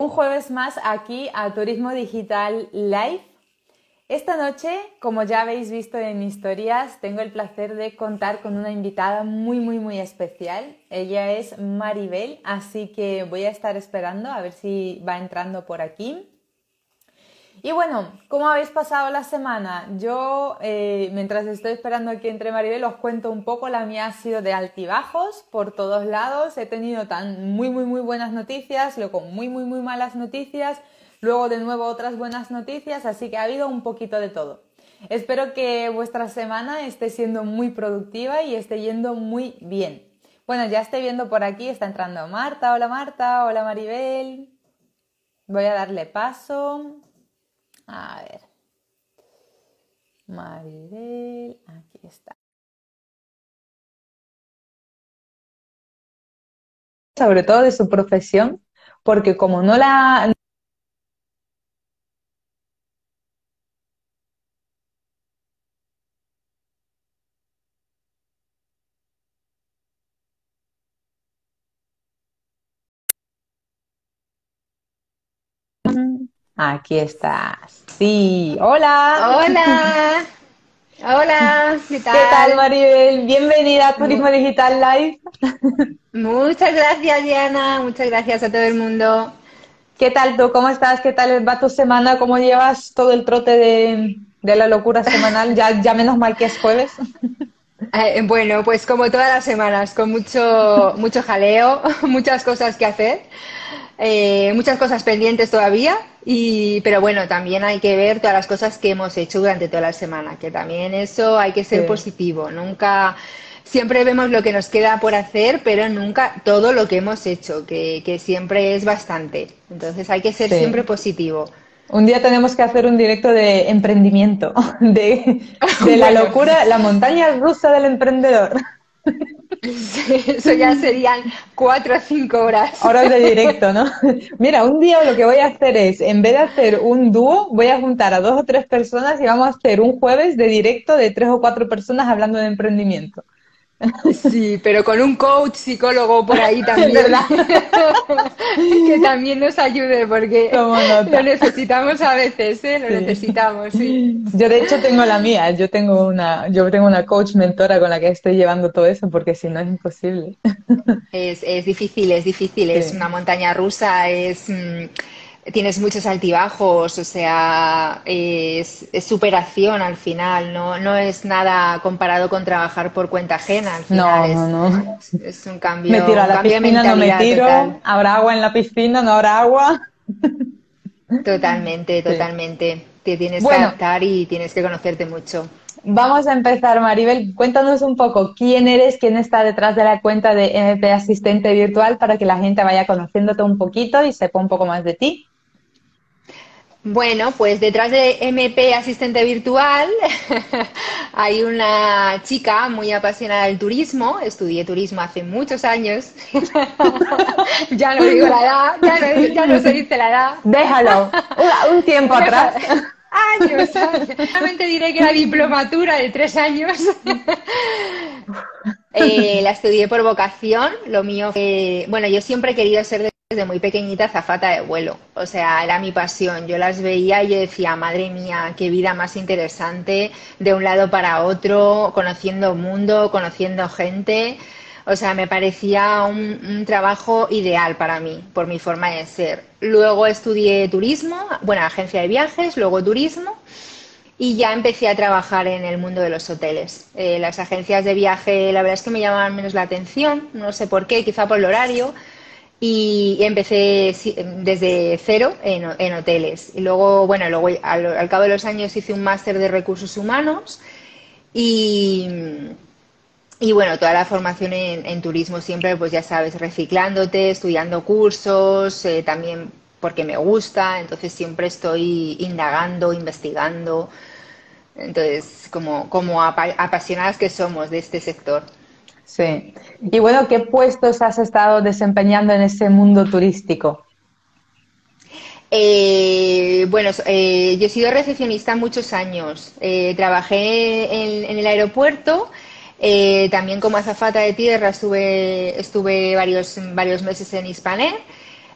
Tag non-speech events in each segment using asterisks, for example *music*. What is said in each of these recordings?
Un jueves más aquí a Turismo Digital Live. Esta noche, como ya habéis visto en historias, tengo el placer de contar con una invitada muy, muy, muy especial. Ella es Maribel, así que voy a estar esperando a ver si va entrando por aquí. Y bueno, ¿cómo habéis pasado la semana? Yo, eh, mientras estoy esperando que entre Maribel, os cuento un poco. La mía ha sido de altibajos por todos lados. He tenido tan muy, muy, muy buenas noticias, luego muy, muy, muy malas noticias, luego de nuevo otras buenas noticias, así que ha habido un poquito de todo. Espero que vuestra semana esté siendo muy productiva y esté yendo muy bien. Bueno, ya estoy viendo por aquí, está entrando Marta. Hola Marta, hola Maribel. Voy a darle paso. A ver. Maribel, aquí está. Sobre todo de su profesión, porque como no la... Aquí estás. Sí, hola. Hola. Hola, ¿qué *laughs* tal? ¿Qué tal, Maribel? Bienvenida a Turismo Digital Live. Muchas gracias, Diana. Muchas gracias a todo el mundo. ¿Qué tal tú? ¿Cómo estás? ¿Qué tal va tu semana? ¿Cómo llevas todo el trote de, la locura semanal? Ya, ya menos mal que es jueves. *laughs* Eh, bueno, pues como todas las semanas, con mucho, mucho jaleo, *laughs* muchas cosas que hacer. Eh, muchas cosas pendientes todavía, y, pero bueno, también hay que ver todas las cosas que hemos hecho durante toda la semana, que también eso hay que ser positivo, nunca, siempre vemos lo que nos queda por hacer, pero nunca todo lo que hemos hecho, que, que siempre es bastante. Entonces hay que ser siempre positivo. Un día tenemos que hacer un directo de emprendimiento, de, de la *laughs* locura, la montaña rusa del emprendedor. *laughs* Eso ya serían cuatro o cinco horas. Horas de directo, ¿no? *laughs* Mira, un día lo que voy a hacer es, en vez de hacer un dúo, voy a juntar a dos o tres personas y vamos a hacer un jueves de directo de tres o cuatro personas hablando de emprendimiento. *laughs* Sí, pero con un coach psicólogo por ahí *laughs* también. ¿verdad? *laughs* que también nos ayude porque lo necesitamos a veces, ¿eh? Lo necesitamos, sí. Yo de hecho tengo la mía, yo tengo una, yo tengo una coach mentora con la que estoy llevando todo eso porque si no es imposible. Es, es difícil, es difícil, es una montaña rusa, es... Tienes muchos altibajos, o sea, es, superación al final, no, no es nada comparado con trabajar por cuenta ajena. Al final no, no, no. Es, un cambio. Me tiro a la piscina, no me tiro. Habrá agua en la piscina, no habrá agua. Totalmente, totalmente. Te tienes que adaptar y tienes que conocerte mucho. Vamos a empezar, Maribel. Cuéntanos un poco quién eres, quién está detrás de la cuenta de MP Asistente Virtual para que la gente vaya conociéndote un poquito y sepa un poco más de ti. Bueno, pues detrás de MP Asistente Virtual *laughs* hay una chica muy apasionada del turismo. Estudié turismo hace muchos años. *laughs* ya no digo la edad, ya no, se dice la edad. Déjalo, un tiempo atrás. Años, Solamente diré que la diplomatura de tres años. *laughs* Eh, la estudié por vocación. Lo mío fue, bueno, yo siempre he querido ser desde muy pequeñita zafata de vuelo. O sea, era mi pasión. Yo las veía y yo decía, madre mía, qué vida más interesante, de un lado para otro, conociendo mundo, conociendo gente. O sea, me parecía un, trabajo ideal para mí, por mi forma de ser. Luego estudié turismo, bueno, agencia de viajes, luego turismo, y ya empecé a trabajar en el mundo de los hoteles. Eh, las agencias de viaje, la verdad es que me llamaban menos la atención, no sé por qué, quizá por el horario, y empecé desde cero en, hoteles. Y luego, bueno, luego al, cabo de los años hice un máster de recursos humanos y, y bueno, toda la formación en, turismo siempre, pues ya sabes, reciclándote, estudiando cursos, eh, también porque me gusta, entonces siempre estoy indagando, investigando. Entonces, como, como apasionadas que somos de este sector. Sí. Y bueno, ¿qué puestos has estado desempeñando en ese mundo turístico? Eh, bueno, eh, yo he sido recepcionista muchos años. Eh, trabajé en, el aeropuerto, también como azafata de tierra estuve, varios, varios meses en Hispanet.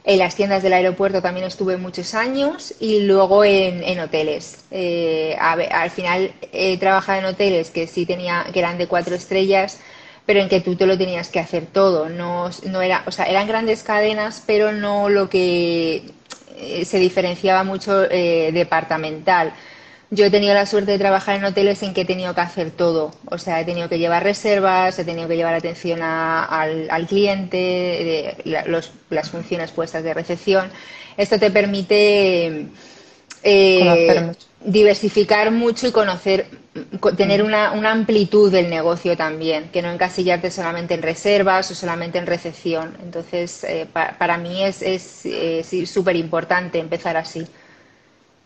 En las tiendas del aeropuerto también estuve muchos años y luego en, hoteles. Eh, al final he trabajado en hoteles que sí tenía, que eran de cuatro estrellas, pero en que tú te lo tenías que hacer todo. No, no era, o sea, eran grandes cadenas, pero no lo que eh, se diferenciaba mucho eh, departamental. Yo he tenido la suerte de trabajar en hoteles en que he tenido que hacer todo. O sea, he tenido que llevar reservas, he tenido que llevar atención al, cliente, las funciones puestas de recepción. Esto te permite eh, diversificar mucho y conocer, tener una, amplitud del negocio también, que no encasillarte solamente en reservas o solamente en recepción. Entonces, eh, para mí es súper importante empezar así.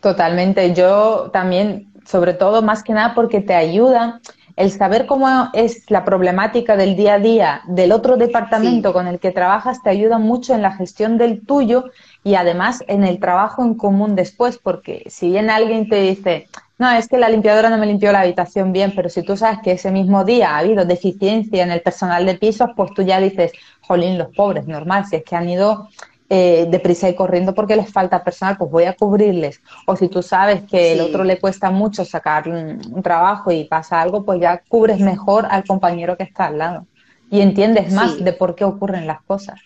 Totalmente. Yo también, sobre todo, más que nada porque te ayuda el saber cómo es la problemática del día a día del otro departamento con el que trabajas, te ayuda mucho en la gestión del tuyo y además en el trabajo en común después, porque si bien alguien te dice, no, es que la limpiadora no me limpió la habitación bien, pero si tú sabes que ese mismo día ha habido deficiencia en el personal de pisos, pues tú ya dices, jolín, los pobres, normal, si es que han ido eh, deprisa y corriendo porque les falta personal, pues voy a cubrirles. O si tú sabes que el otro le cuesta mucho sacar un, trabajo y pasa algo, pues ya cubres mejor al compañero que está al lado y entiendes más de por qué ocurren las cosas.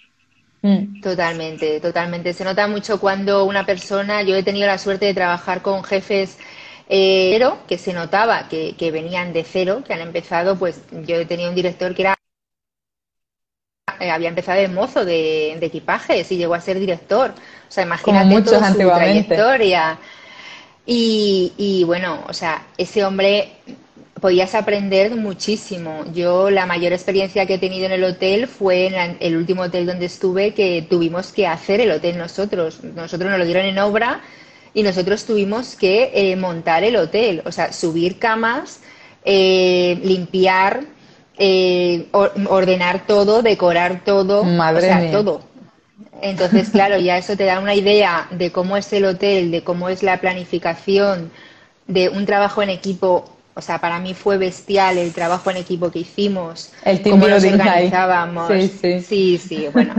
Mm. Totalmente, totalmente. Se nota mucho cuando una persona, yo he tenido la suerte de trabajar con jefes eh, que se notaba que, que venían de cero, que han empezado, pues yo he tenido un director que era eh, había empezado de mozo de, equipajes y llegó a ser director. O sea, imagínate toda su trayectoria. Y, y bueno, o sea, ese hombre podías aprender muchísimo. Yo la mayor experiencia que he tenido en el hotel fue en el último hotel donde estuve que tuvimos que hacer el hotel nosotros. Nosotros nos lo dieron en obra y nosotros tuvimos que eh, montar el hotel, o sea, subir camas, eh, limpiar, eh, ordenar todo, decorar todo, o sea, todo. Entonces, claro, ya eso te da una idea de cómo es el hotel, de cómo es la planificación, de un trabajo en equipo. O sea, para mí fue bestial el trabajo en equipo que hicimos, el cómo nos organizábamos. Sí, sí. bueno,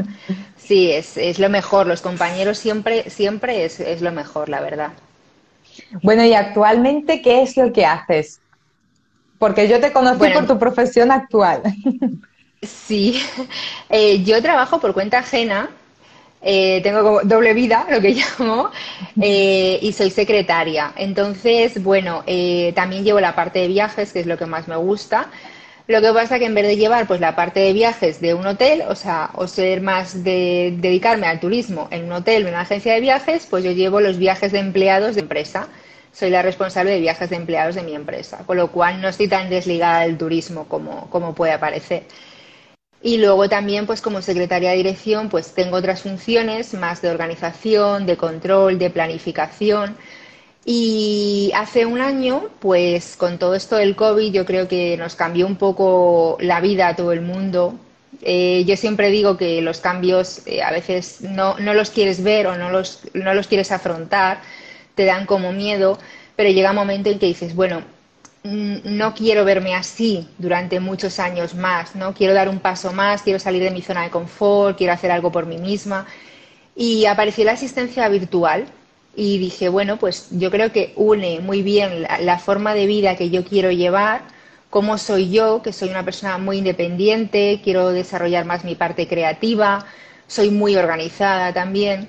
sí, es, es, lo mejor. Los compañeros siempre, siempre es, es lo mejor, la verdad. Bueno, y actualmente, ¿qué es lo que haces? Porque yo te conocí por tu profesión actual. Sí, eh, yo trabajo por cuenta ajena, eh, tengo como doble vida, lo que *laughs* llamo, eh, y soy secretaria. Entonces, bueno, también llevo la parte de viajes, que es lo que más me gusta. Lo que pasa que en vez de llevar pues la parte de viajes de un hotel, o sea, o ser más de dedicarme al turismo en un hotel o en una agencia de viajes, pues yo llevo los viajes de empleados de empresa soy la responsable de viajes de empleados de mi empresa, con lo cual no estoy tan desligada del turismo como, como puede parecer. Y luego también, pues como secretaria de dirección, pues tengo otras funciones más de organización, de control, de planificación. Y hace un año, pues con todo esto del COVID, yo creo que nos cambió un poco la vida a todo el mundo. Eh, yo siempre digo que los cambios eh, a veces no, no, los quieres ver o no los, no los quieres afrontar te dan como miedo, pero llega un momento en que dices, bueno, mm, no quiero verme así durante muchos años más, ¿no? Quiero dar un paso más, quiero salir de mi zona de confort, quiero hacer algo por mí misma. Y apareció la asistencia virtual y dije, bueno, pues yo creo que une muy bien la, la forma de vida que yo quiero llevar, cómo soy yo, que soy una persona muy independiente, quiero desarrollar más mi parte creativa, soy muy organizada también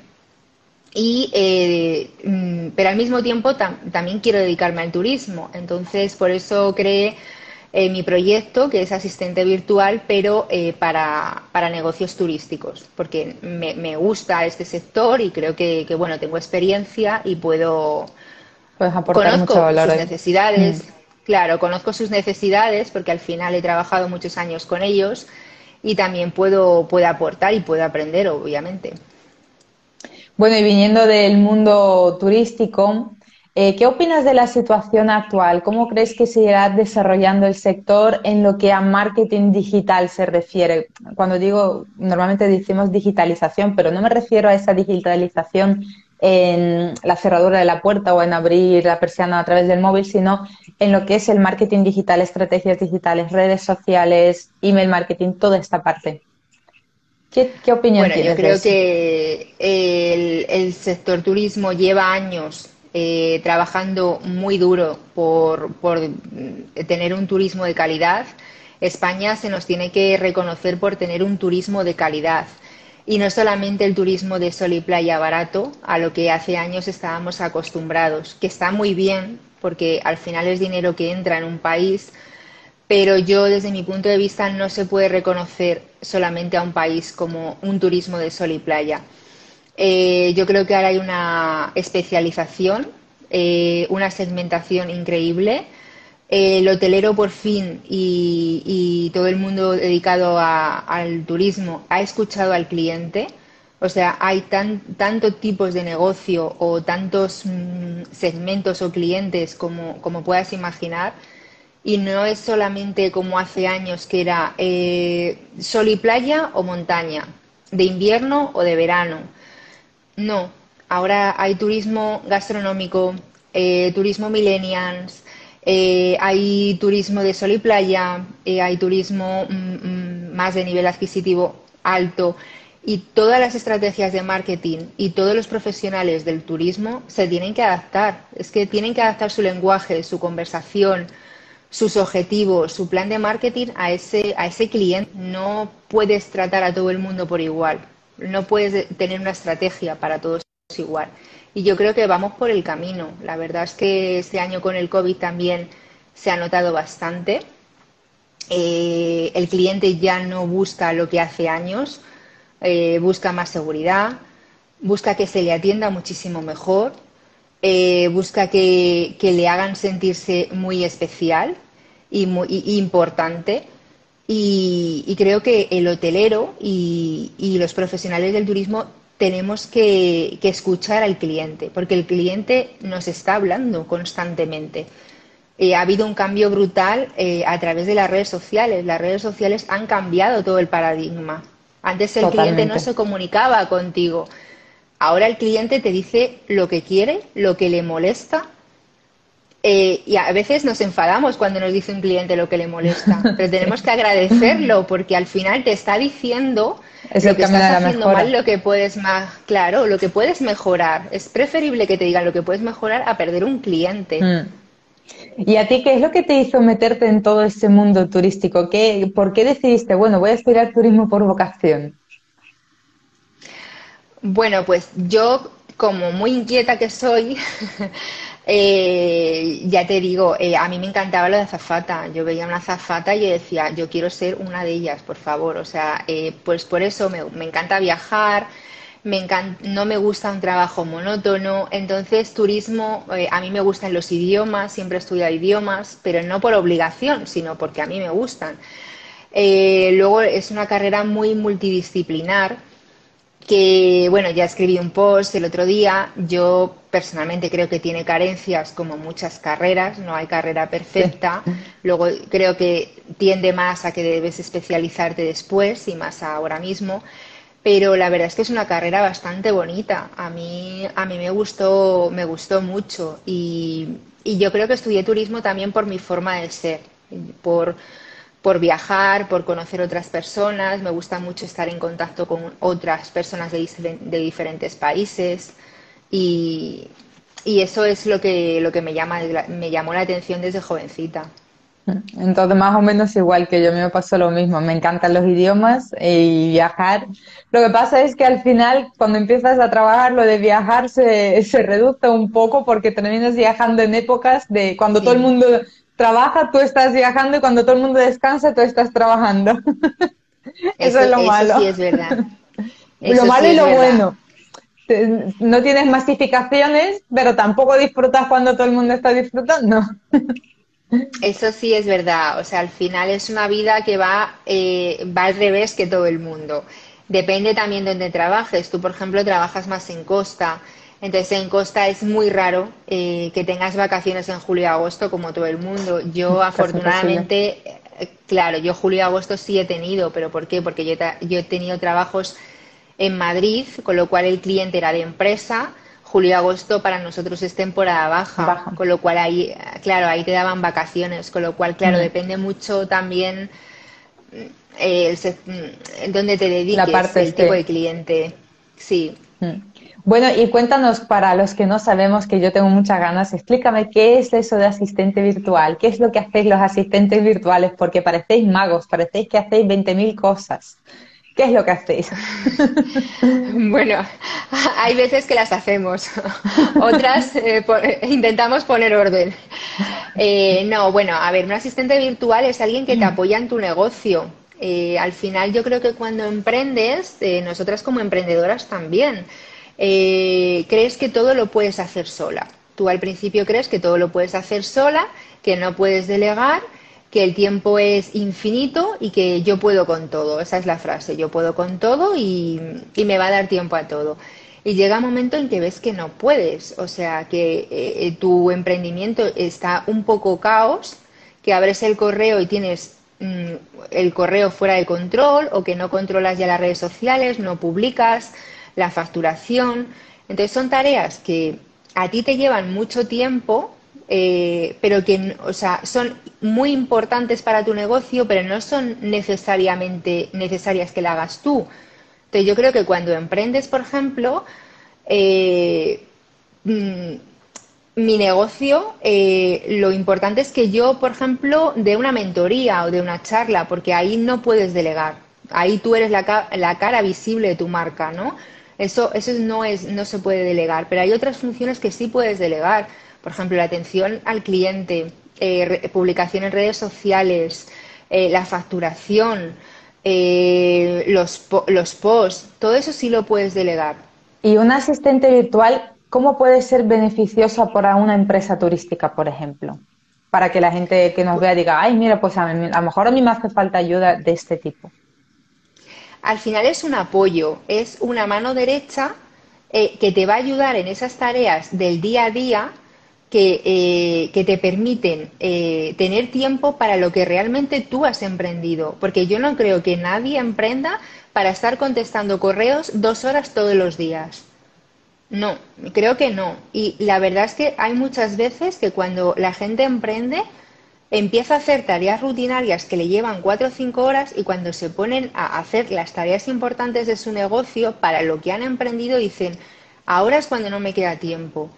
y, eh, mm, pero al mismo tiempo también quiero dedicarme al turismo. Entonces, por eso creé eh, mi proyecto, que es asistente virtual, pero eh, para, para, negocios turísticos, porque me, gusta este sector y creo que, bueno, tengo experiencia y puedo... Puedes aportar mucho valor sus necesidades. Mm. Claro, conozco sus necesidades porque al final he trabajado muchos años con ellos y también puedo, puedo aportar y puedo aprender, obviamente. Bueno, y viniendo del mundo turístico, eh, ¿qué opinas de la situación actual? ¿Cómo crees que se irá desarrollando el sector en lo que a marketing digital se refiere? Cuando digo, normalmente decimos digitalización, pero no me refiero a esa digitalización en la cerradura de la puerta o en abrir la persiana a través del móvil, sino en lo que es el marketing digital, estrategias digitales, redes sociales, email marketing, toda esta parte. ¿Qué, qué opinión bueno, Yo creo que el, sector turismo lleva años eh, trabajando muy duro por, por tener un turismo de calidad. España se nos tiene que reconocer por tener un turismo de calidad y no solamente el turismo de sol y playa barato, a lo que hace años estábamos acostumbrados, que está muy bien porque al final es dinero que entra en un país, pero yo desde mi punto de vista no se puede reconocer solamente a un país como un turismo de sol y playa. Eh, yo creo que ahora hay una especialización, eh, una segmentación increíble el hotelero por fin y, todo el mundo dedicado al turismo ha escuchado al cliente. O sea, hay tantos tipos de negocio o tantos mm, segmentos o clientes como, puedas imaginar. Y no es solamente como hace años que era eh, sol y playa o montaña, de invierno o de verano. No, ahora hay turismo gastronómico, eh, turismo millennials, eh, hay turismo de sol y playa, hay turismo mm, mm, más de nivel adquisitivo alto y todas las estrategias de marketing y todos los profesionales del turismo se tienen que adaptar. Es que tienen que adaptar su lenguaje, su conversación, sus objetivos, su plan de marketing a ese, a ese cliente. No puedes tratar a todo el mundo por igual. No puedes tener una estrategia para todos igual y yo creo que vamos por el camino. La verdad es que este año con el COVID también se ha notado bastante. Eh, el cliente ya no busca lo que hace años, eh, busca más seguridad, busca que se le atienda muchísimo mejor, eh, busca que, le hagan sentirse muy especial y muy importante. Y, creo que el hotelero y, y los profesionales del turismo tenemos que, escuchar al cliente, porque el cliente nos está hablando constantemente. Eh, ha habido un cambio brutal eh, a través de las redes sociales. Las redes sociales han cambiado todo el paradigma. Antes el cliente no se comunicaba contigo. Ahora el cliente te dice lo que quiere, lo que le molesta. Eh, y a veces nos enfadamos cuando nos dice un cliente lo que le molesta, *laughs* pero tenemos que agradecerlo porque al final te está diciendo es lo que estás haciendo mal, lo que puedes más, claro, lo que puedes mejorar. Es preferible que te digan lo que puedes mejorar a perder un cliente. Mm. ¿Y a ti qué es lo que te hizo meterte en todo ese mundo turístico? ¿Qué, ¿Por qué decidiste, bueno, voy a estudiar turismo por vocación? Bueno, pues yo, como muy inquieta que soy, *laughs* Eh, ya te digo, eh, a mí me encantaba lo de azafata. Yo veía una azafata y decía, yo quiero ser una de ellas, por favor. O sea, eh, pues por eso me, encanta viajar, me no me gusta un trabajo monótono. Entonces, turismo, a mí me gustan los idiomas, siempre he estudiado idiomas, pero no por obligación, sino porque a mí me gustan. luego es una carrera muy multidisciplinar que, bueno, ya escribí un post el otro día. Yo personalmente creo que tiene carencias como muchas carreras, no hay carrera perfecta. Luego creo que tiende más a que debes especializarte después y más ahora mismo. Pero la verdad es que es una carrera bastante bonita. A mí, a mí me gustó, me gustó mucho. Y, y yo creo que estudié turismo también por mi forma de ser, por por viajar, por conocer otras personas. Me gusta mucho estar en contacto con otras personas de, diferentes países y, eso es lo que, lo que me, llama, me llamó la atención desde jovencita. Entonces, más o menos igual que yo, me pasó lo mismo. Me encantan los idiomas y viajar. Lo que pasa es que al final, cuando empiezas a trabajar, lo de viajar se, *laughs* se reduce un poco porque terminas viajando en épocas de cuando todo el mundo trabaja, tú estás viajando y cuando todo el mundo descansa, tú estás trabajando. *laughs* eso, es lo malo. Sí, es verdad. *laughs* lo malo y lo bueno. No tienes masificaciones, pero tampoco disfrutas cuando todo el mundo está disfrutando. *laughs* Eso sí es verdad. O sea, al final es una vida que va, eh, va al revés que todo el mundo. Depende también de donde trabajes. Tú, por ejemplo, trabajas más en costa. Entonces, en Costa es muy raro eh, que tengas vacaciones en julio y agosto como todo el mundo. Yo, *laughs* afortunadamente, eh, claro, yo julio y agosto sí he tenido, pero ¿por qué? Porque yo, yo he tenido trabajos en Madrid, con lo cual el cliente era de empresa. Julio y agosto para nosotros es temporada baja, con lo cual ahí, claro, ahí te daban vacaciones, con lo cual, claro, mm. depende mucho también eh, el, donde te dediques, el este. tipo de cliente. Sí. Mm. Bueno, y cuéntanos para los que no sabemos, que yo tengo muchas ganas, explícame qué es eso de asistente virtual, qué es lo que hacéis los asistentes virtuales, porque parecéis magos, parecéis que hacéis 20.000 cosas. ¿Qué es lo que hacéis? *laughs* bueno, hay veces que las hacemos, *laughs* otras eh, intentamos poner orden. Eh, no, bueno, a ver, un asistente virtual es alguien que te mm. apoya en tu negocio. Eh, al final yo creo que cuando emprendes, nosotras como emprendedoras también, eh, crees que todo lo puedes hacer sola. Tú al principio crees que todo lo puedes hacer sola, que no puedes delegar, que el tiempo es infinito y que yo puedo con todo. Esa es la frase, yo puedo con todo y, me va a dar tiempo a todo. Y llega un momento en que ves que no puedes, o sea, que eh, tu emprendimiento está un poco caos, que abres el correo y tienes mm, el correo fuera de control o que no controlas ya las redes sociales, no publicas, la facturación. Entonces son tareas que a ti te llevan mucho tiempo, eh, pero que o sea, son muy importantes para tu negocio, pero no son necesariamente necesarias que la hagas tú. Entonces yo creo que cuando emprendes, por ejemplo, eh, mm, mi negocio, eh, lo importante es que yo, por ejemplo, de una mentoría o de una charla, porque ahí no puedes delegar. Ahí tú eres la, la cara visible de tu marca, ¿no? Eso, eso no, es, no se puede delegar, pero hay otras funciones que sí puedes delegar. Por ejemplo, la atención al cliente, eh, publicación en redes sociales, eh, la facturación, eh, los, los posts, todo eso sí lo puedes delegar. ¿Y un asistente virtual cómo puede ser beneficiosa para una empresa turística, por ejemplo? Para que la gente que nos vea diga, ay, mira, pues a, a lo mejor a mí me hace falta ayuda de este tipo al final es un apoyo, es una mano derecha eh, que te va a ayudar en esas tareas del día a día que, eh, te permiten eh, tener tiempo para lo que realmente tú has emprendido. Porque yo no creo que nadie emprenda para estar contestando correos dos horas todos los días. No, creo que no. Y la verdad es que hay muchas veces que cuando la gente emprende, empieza a hacer tareas rutinarias que le llevan cuatro o cinco horas y cuando se ponen a hacer las tareas importantes de su negocio para lo que han emprendido dicen, ahora es cuando no me queda tiempo.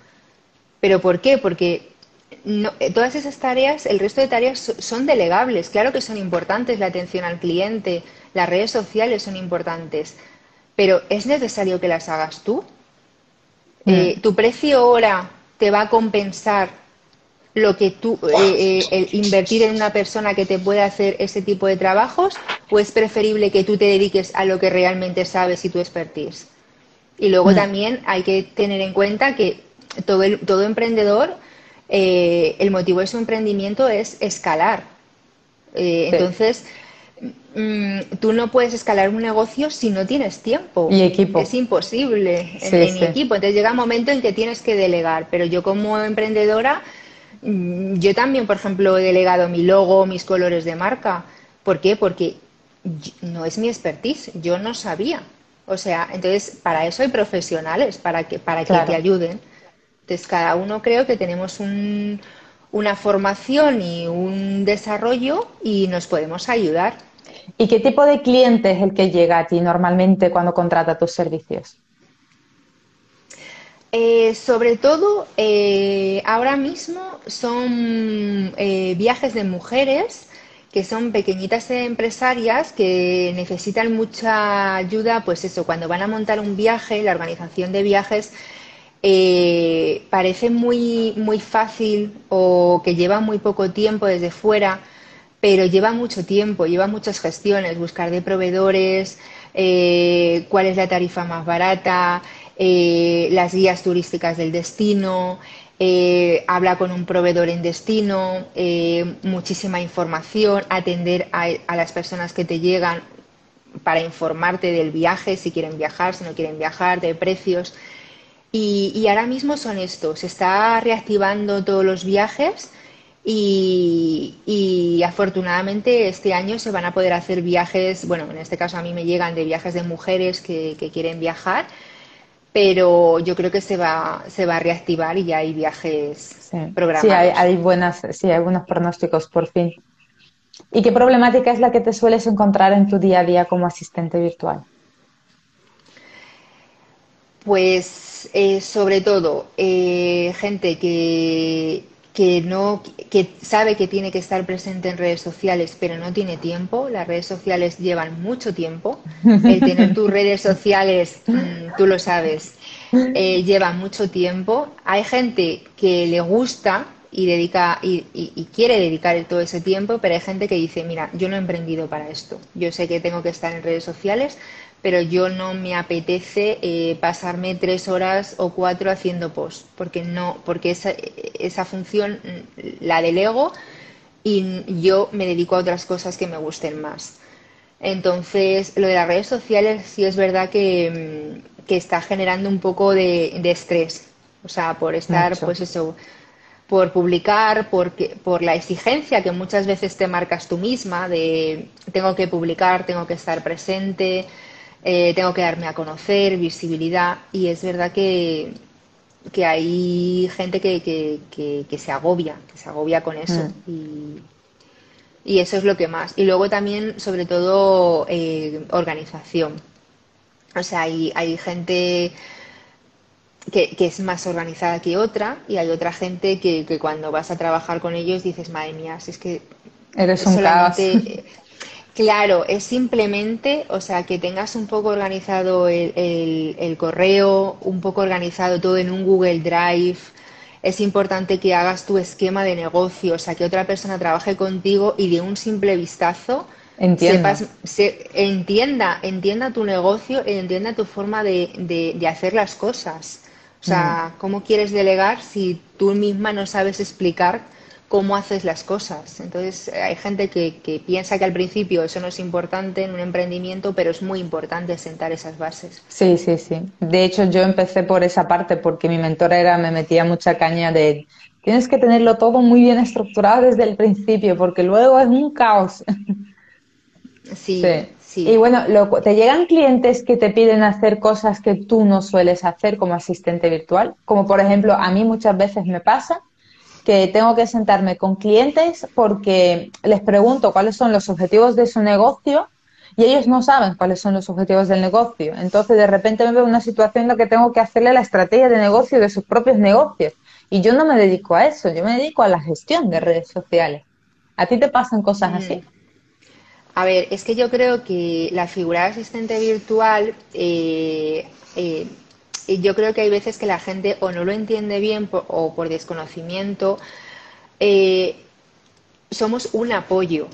¿Pero por qué? Porque eh, todas esas tareas, el resto de tareas son delegables. Claro que son importantes, la atención al cliente, las redes sociales son importantes, pero ¿es necesario que las hagas tú? Mm. Eh, ¿Tu precio hora te va a compensar lo que tú, eh, eh, invertir en una persona que te pueda hacer ese tipo de trabajos o es preferible que tú te dediques a lo que realmente sabes y tu expertise? Y luego mm. también hay que tener en cuenta que todo, todo emprendedor, eh, el motivo de su emprendimiento es escalar. Entonces, mm, tú no puedes escalar un negocio si no tienes tiempo. Y equipo. Es imposible en, equipo. Entonces llega un momento en que tienes que delegar. Pero yo como emprendedora yo también, por ejemplo, he delegado mi logo, mis colores de marca. ¿Por qué? Porque no es mi expertise, yo no sabía. O sea, entonces para eso hay profesionales, para que, para que te ayuden. Entonces cada uno creo que tenemos una formación y un desarrollo y nos podemos ayudar. ¿Y qué tipo de cliente es el que llega a ti normalmente cuando contrata tus servicios? Eh, sobre todo, eh, ahora mismo son eh, viajes de mujeres que son pequeñitas empresarias que necesitan mucha ayuda, pues eso, cuando van a montar un viaje, la organización de viajes parece muy, muy fácil o que lleva muy poco tiempo desde fuera, pero lleva mucho tiempo, lleva muchas gestiones, buscar de proveedores, cuál es la tarifa más barata, eh, las guías turísticas del destino, eh, habla con un proveedor en destino, eh, muchísima información, atender a, las personas que te llegan para informarte del viaje, si quieren viajar, si no quieren viajar, de precios. Y, ahora mismo son estos, se está reactivando todos los viajes y, afortunadamente este año se van a poder hacer viajes, bueno, en este caso a mí me llegan de viajes de mujeres que quieren viajar pero yo creo que se va, se va a reactivar y ya hay viajes programados. Sí, hay, buenas, sí, hay buenos pronósticos por fin. ¿Y qué problemática es la que te sueles encontrar en tu día a día como asistente virtual? Pues eh, sobre todo eh, gente que, que no que sabe que tiene que estar presente en redes sociales pero no tiene tiempo. Las redes sociales llevan mucho tiempo. El tener tus redes sociales mm, tú lo sabes eh, lleva mucho tiempo. Hay gente que le gusta y dedica y, quiere dedicar todo ese tiempo, pero hay gente que dice, mira, yo no he emprendido para esto. Yo sé que tengo que estar en redes sociales, pero yo no me apetece eh, pasarme tres horas o cuatro haciendo post, porque no, porque esa, esa función la delego y yo me dedico a otras cosas que me gusten más. Entonces, lo de las redes sociales sí es verdad que, que está generando un poco de, de estrés. O sea, por estar, pues eso, por publicar, por la exigencia que muchas veces te marcas tú misma de tengo que publicar, tengo que estar presente, eh, tengo que darme a conocer, visibilidad. Y es verdad que, que hay gente que, que, se agobia, que se agobia con eso. Mm. Y, y, eso es lo que más. Y luego también, sobre todo, eh, organización. O sea, hay, hay gente que, es más organizada que otra y hay otra gente que, cuando vas a trabajar con ellos dices, madre mía, si es que... Eres un caos. *laughs* Claro, es simplemente, o sea, que tengas un poco organizado el, el, correo, un poco organizado todo en un Google Drive. Es importante que hagas tu esquema de negocio, o sea, que otra persona trabaje contigo y de un simple vistazo entienda, se, entienda, entienda tu negocio, entienda tu forma de, de hacer las cosas. O sea, mm. ¿cómo quieres delegar si tú misma no sabes explicar cómo haces las cosas? Entonces, hay gente que, piensa que al principio eso no es importante en un emprendimiento, pero es muy importante sentar esas bases. Sí, sí, sí. De hecho, yo empecé por esa parte porque mi mentora era, me metía mucha caña de tienes que tenerlo todo muy bien estructurado desde el principio, porque luego es un caos. *laughs* sí. Y bueno, ¿te llegan clientes que te piden hacer cosas que tú no sueles hacer como asistente virtual? Como por ejemplo, a mí muchas veces me pasa que tengo que sentarme con clientes porque les pregunto cuáles son los objetivos de su negocio y ellos no saben cuáles son los objetivos del negocio. Entonces, de repente me veo en una situación en la que tengo que hacerle la estrategia de negocio de sus propios negocios. Y yo no me dedico a eso, yo me dedico a la gestión de redes sociales. ¿A ti te pasan cosas así? Mm. A ver, es que yo creo que la figura de asistente virtual, eh, eh, yo creo que hay veces que la gente o no lo entiende bien o por desconocimiento. Eh, somos un apoyo.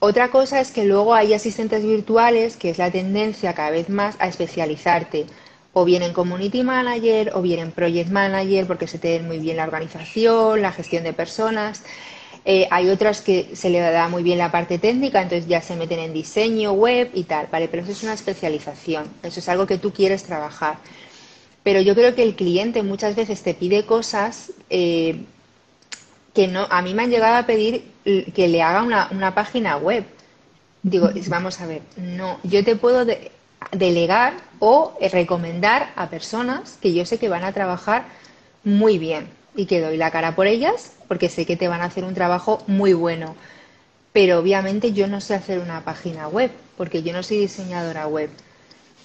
Otra cosa es que luego hay asistentes virtuales, que es la tendencia cada vez más a especializarte, o bien en community manager o bien en project manager, porque se te den muy bien la organización, la gestión de personas. Eh, hay otras que se le da muy bien la parte técnica, entonces ya se meten en diseño, web y tal, ¿vale? Pero eso es una especialización, eso es algo que tú quieres trabajar. Pero yo creo que el cliente muchas veces te pide cosas eh, que no, a mí me han llegado a pedir que le haga una, página web. Digo, vamos a ver, no, yo te puedo delegar o recomendar a personas que yo sé que van a trabajar muy bien y que doy la cara por ellas porque sé que te van a hacer un trabajo muy bueno. Pero obviamente yo no sé hacer una página web, porque yo no soy diseñadora web.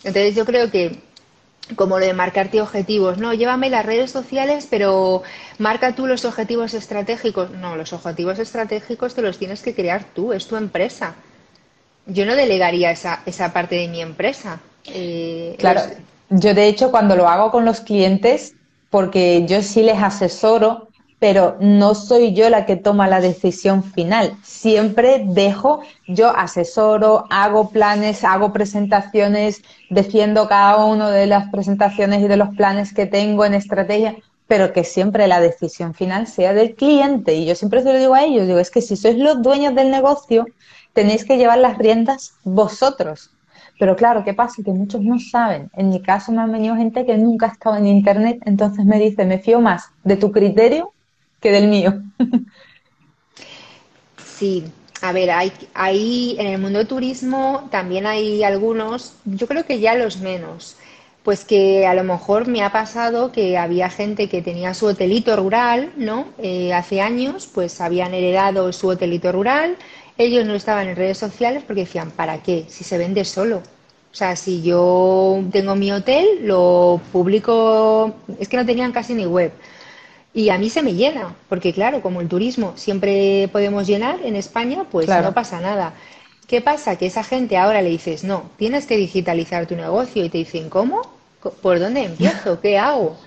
Entonces yo creo que como lo de marcarte objetivos, no, llévame las redes sociales, pero marca tú los objetivos estratégicos. No, los objetivos estratégicos te los tienes que crear tú, es tu empresa. Yo no delegaría esa, esa parte de mi empresa. Eh, claro, yo de hecho cuando lo hago con los clientes, porque yo sí les asesoro, pero no soy yo la que toma la decisión final. Siempre dejo, yo asesoro, hago planes, hago presentaciones, defiendo cada una de las presentaciones y de los planes que tengo en estrategia, pero que siempre la decisión final sea del cliente. Y yo siempre se lo digo a ellos, digo, es que si sois los dueños del negocio, tenéis que llevar las riendas vosotros. Pero claro, ¿qué pasa? Que muchos no saben. En mi caso me han venido gente que nunca ha estado en Internet, entonces me dice, me fío más de tu criterio del mío. Sí, a ver, hay, hay en el mundo del turismo también hay algunos, yo creo que ya los menos, pues que a lo mejor me ha pasado que había gente que tenía su hotelito rural, ¿no? Eh, hace años, pues habían heredado su hotelito rural ellos no estaban en redes sociales porque decían, ¿para qué? Si se vende solo. O sea, si yo tengo mi hotel, lo publico, es que no tenían casi ni web. Y a mí se me llena, porque claro, como el turismo siempre podemos llenar en España, pues no pasa nada. ¿Qué pasa? Que esa gente ahora le dices, no, tienes que digitalizar tu negocio y te dicen, ¿cómo? ¿Por dónde empiezo? ¿Qué hago?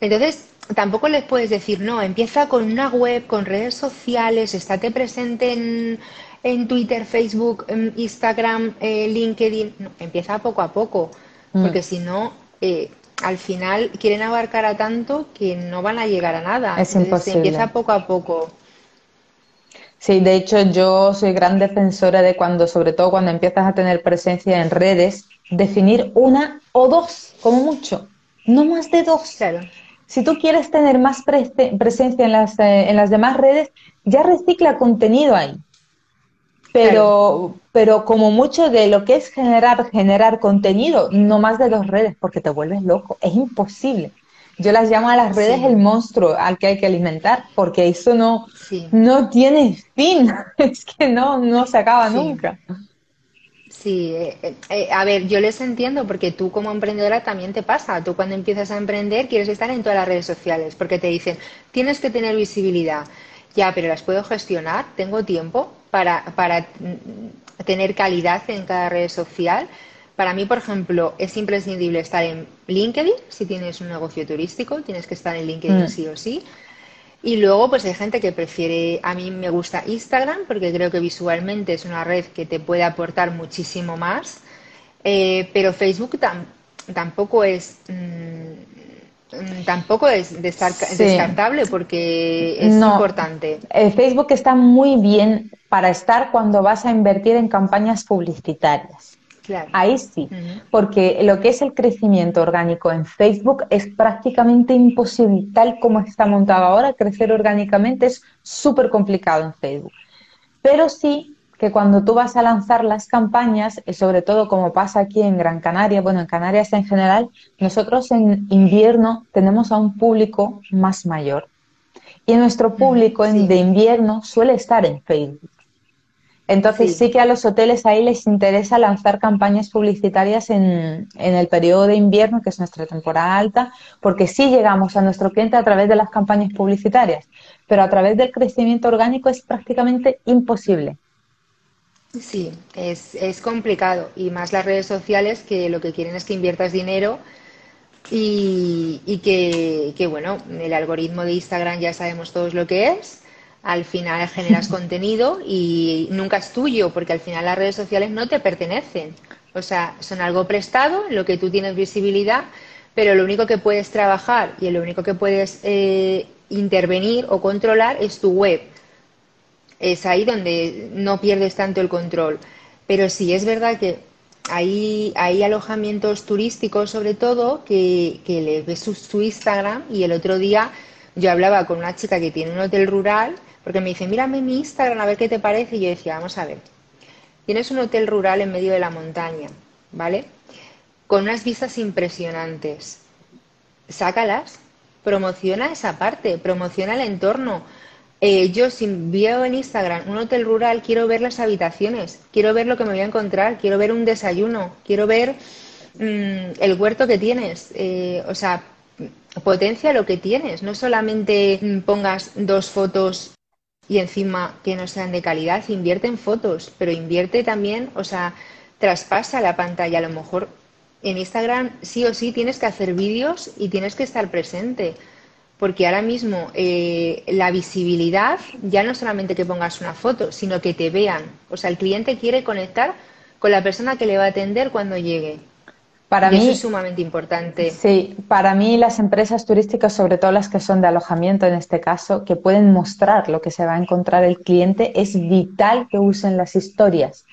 Entonces, tampoco les puedes decir, no, empieza con una web, con redes sociales, estate presente en, en Twitter, Facebook, Instagram, eh, LinkedIn. No, empieza poco a poco, mm. porque si no, eh, al final quieren abarcar a tanto que no van a llegar a nada. Es imposible. Empieza poco a poco. Sí, de hecho yo soy gran defensora de cuando, sobre todo cuando empiezas a tener presencia en redes, definir una o dos, como mucho, no más de dos. Claro. Si tú quieres tener más presencia en las, eh, en las demás redes, ya recicla contenido ahí. Pero, pero como mucho de lo que es generar, generar contenido, no más de dos redes, porque te vuelves loco. Es imposible. Yo las llamo a las redes el monstruo al que hay que alimentar, porque eso no, no tiene fin. *laughs* Es que no, no se acaba nunca. Sí, eh, eh, a ver, yo les entiendo porque tú como emprendedora también te pasa. Tú cuando empiezas a emprender quieres estar en todas las redes sociales porque te dicen, tienes que tener visibilidad. Ya, pero las puedo gestionar, tengo tiempo para, para tener calidad en cada red social. Para mí, por ejemplo, es imprescindible estar en LinkedIn. Si tienes un negocio turístico, tienes que estar en LinkedIn mm. sí o sí. Y luego, pues hay gente que prefiere, a mí me gusta Instagram porque creo que visualmente es una red que te puede aportar muchísimo más, eh, pero Facebook tampoco es... Mm, tampoco es descartable porque es importante. Eh, Facebook está muy bien para estar cuando vas a invertir en campañas publicitarias. Ahí sí, porque lo que es el crecimiento orgánico en Facebook es prácticamente imposible, tal como está montado ahora, crecer orgánicamente es súper complicado en Facebook. Pero sí que cuando tú vas a lanzar las campañas, y sobre todo como pasa aquí en Gran Canaria, bueno, en Canarias en general, nosotros en invierno tenemos a un público más mayor. Y nuestro público de invierno suele estar en Facebook. Entonces sí. que a los hoteles ahí les interesa lanzar campañas publicitarias en, en, el periodo de invierno, que es nuestra temporada alta, porque sí llegamos a nuestro cliente a través de las campañas publicitarias, pero a través del crecimiento orgánico es prácticamente imposible. Sí, es, es complicado y más las redes sociales que lo que quieren es que inviertas dinero y, y que, que, bueno, el algoritmo de Instagram ya sabemos todos lo que es al final *laughs* generas contenido y nunca es tuyo, porque al final las redes sociales no te pertenecen. O sea, son algo prestado, en lo que tú tienes visibilidad, pero lo único que puedes trabajar y lo único que puedes eh, intervenir o controlar es tu web. Es ahí donde no pierdes tanto el control. Pero sí es verdad que hay, hay alojamientos turísticos, sobre todo, que, que le ves su Instagram y el otro día yo hablaba con una chica que tiene un hotel rural porque me dice, mírame mi Instagram a ver qué te parece. Y yo decía, vamos a ver, tienes un hotel rural en medio de la montaña, ¿vale? Con unas vistas impresionantes. Sácalas, promociona esa parte, promociona el entorno. Eh, yo si veo en Instagram un hotel rural, quiero ver las habitaciones, quiero ver lo que me voy a encontrar, quiero ver un desayuno, quiero ver mm, el huerto que tienes. Eh, o sea, potencia lo que tienes, no solamente pongas dos fotos y encima que no sean de calidad, invierte en fotos, pero invierte también, o sea, traspasa la pantalla. A lo mejor en Instagram sí o sí tienes que hacer vídeos y tienes que estar presente, porque ahora mismo eh, la visibilidad ya no solamente que pongas una foto, sino que te vean. O sea, el cliente quiere conectar con la persona que le va a atender cuando llegue. Para mí, eso es sumamente importante. Sí, para mí las empresas turísticas, sobre todo las que son de alojamiento en este caso, que pueden mostrar lo que se va a encontrar el cliente, es vital que usen las historias.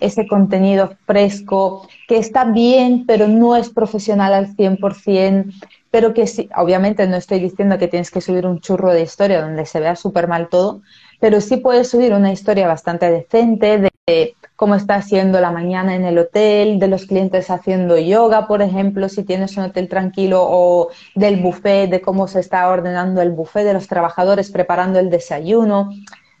Ese contenido fresco, que está bien, pero no es profesional al 100%, pero que sí, obviamente no estoy diciendo que tienes que subir un churro de historia donde se vea súper mal todo, pero sí puedes subir una historia bastante decente de cómo está haciendo la mañana en el hotel, de los clientes haciendo yoga, por ejemplo, si tienes un hotel tranquilo, o del buffet, de cómo se está ordenando el buffet, de los trabajadores preparando el desayuno.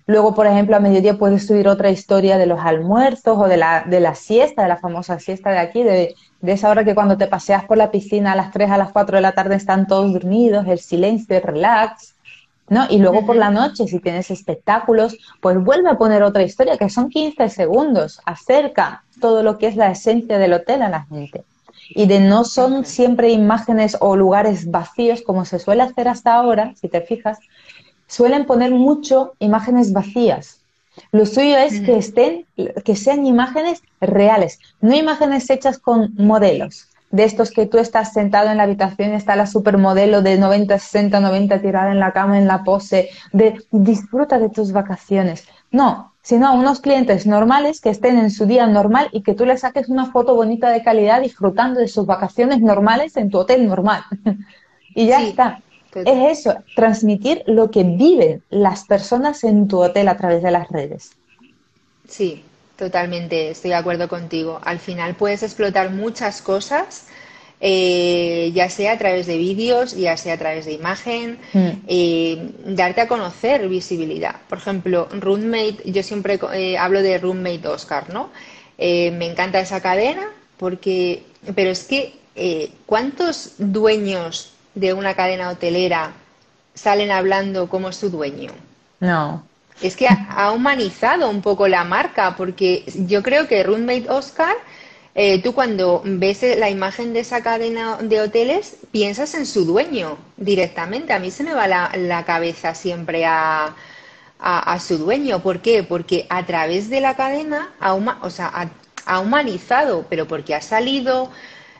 Luego, por ejemplo, a mediodía puedes subir otra historia de los almuerzos o de la, de la siesta, de la famosa siesta de aquí, de, de esa hora que cuando te paseas por la piscina a las 3, a las 4 de la tarde están todos dormidos, el silencio, el relax. ¿no? Y luego por la noche, si tienes espectáculos, pues vuelve a poner otra historia, que son 15 segundos, acerca todo lo que es la esencia del hotel a la gente. Y de no son siempre imágenes o lugares vacíos como se suele hacer hasta ahora, si te fijas, suelen poner mucho imágenes vacías. Lo suyo es que estén, que sean imágenes reales, no imágenes hechas con modelos. De estos que tú estás sentado en la habitación y está la supermodelo de 90, 60, 90 tirada en la cama en la pose, de disfruta de tus vacaciones. No, sino a unos clientes normales que estén en su día normal y que tú les saques una foto bonita de calidad disfrutando de sus vacaciones normales en tu hotel normal. *laughs* y ya está. Es eso, transmitir lo que viven las personas en tu hotel a través de las redes. Sí, totalmente, estoy de acuerdo contigo. Al final puedes explotar muchas cosas, eh, ya sea a través de vídeos, ya sea a través de imagen, mm. eh, darte a conocer visibilidad. Por ejemplo, Roommate, yo siempre eh, hablo de Roommate Oscar, ¿no? me encanta esa cadena porque, pero es que, ¿cuántos dueños de una cadena hotelera salen hablando como su dueño. No. Es que ha, humanizado un poco la marca, porque yo creo que Roommate Oscar, eh, tú cuando ves la imagen de esa cadena de hoteles, piensas en su dueño directamente. A mí se me va la, cabeza siempre a, su dueño. ¿Por qué? Porque a través de la cadena ha, o sea, ha humanizado, pero porque ha salido,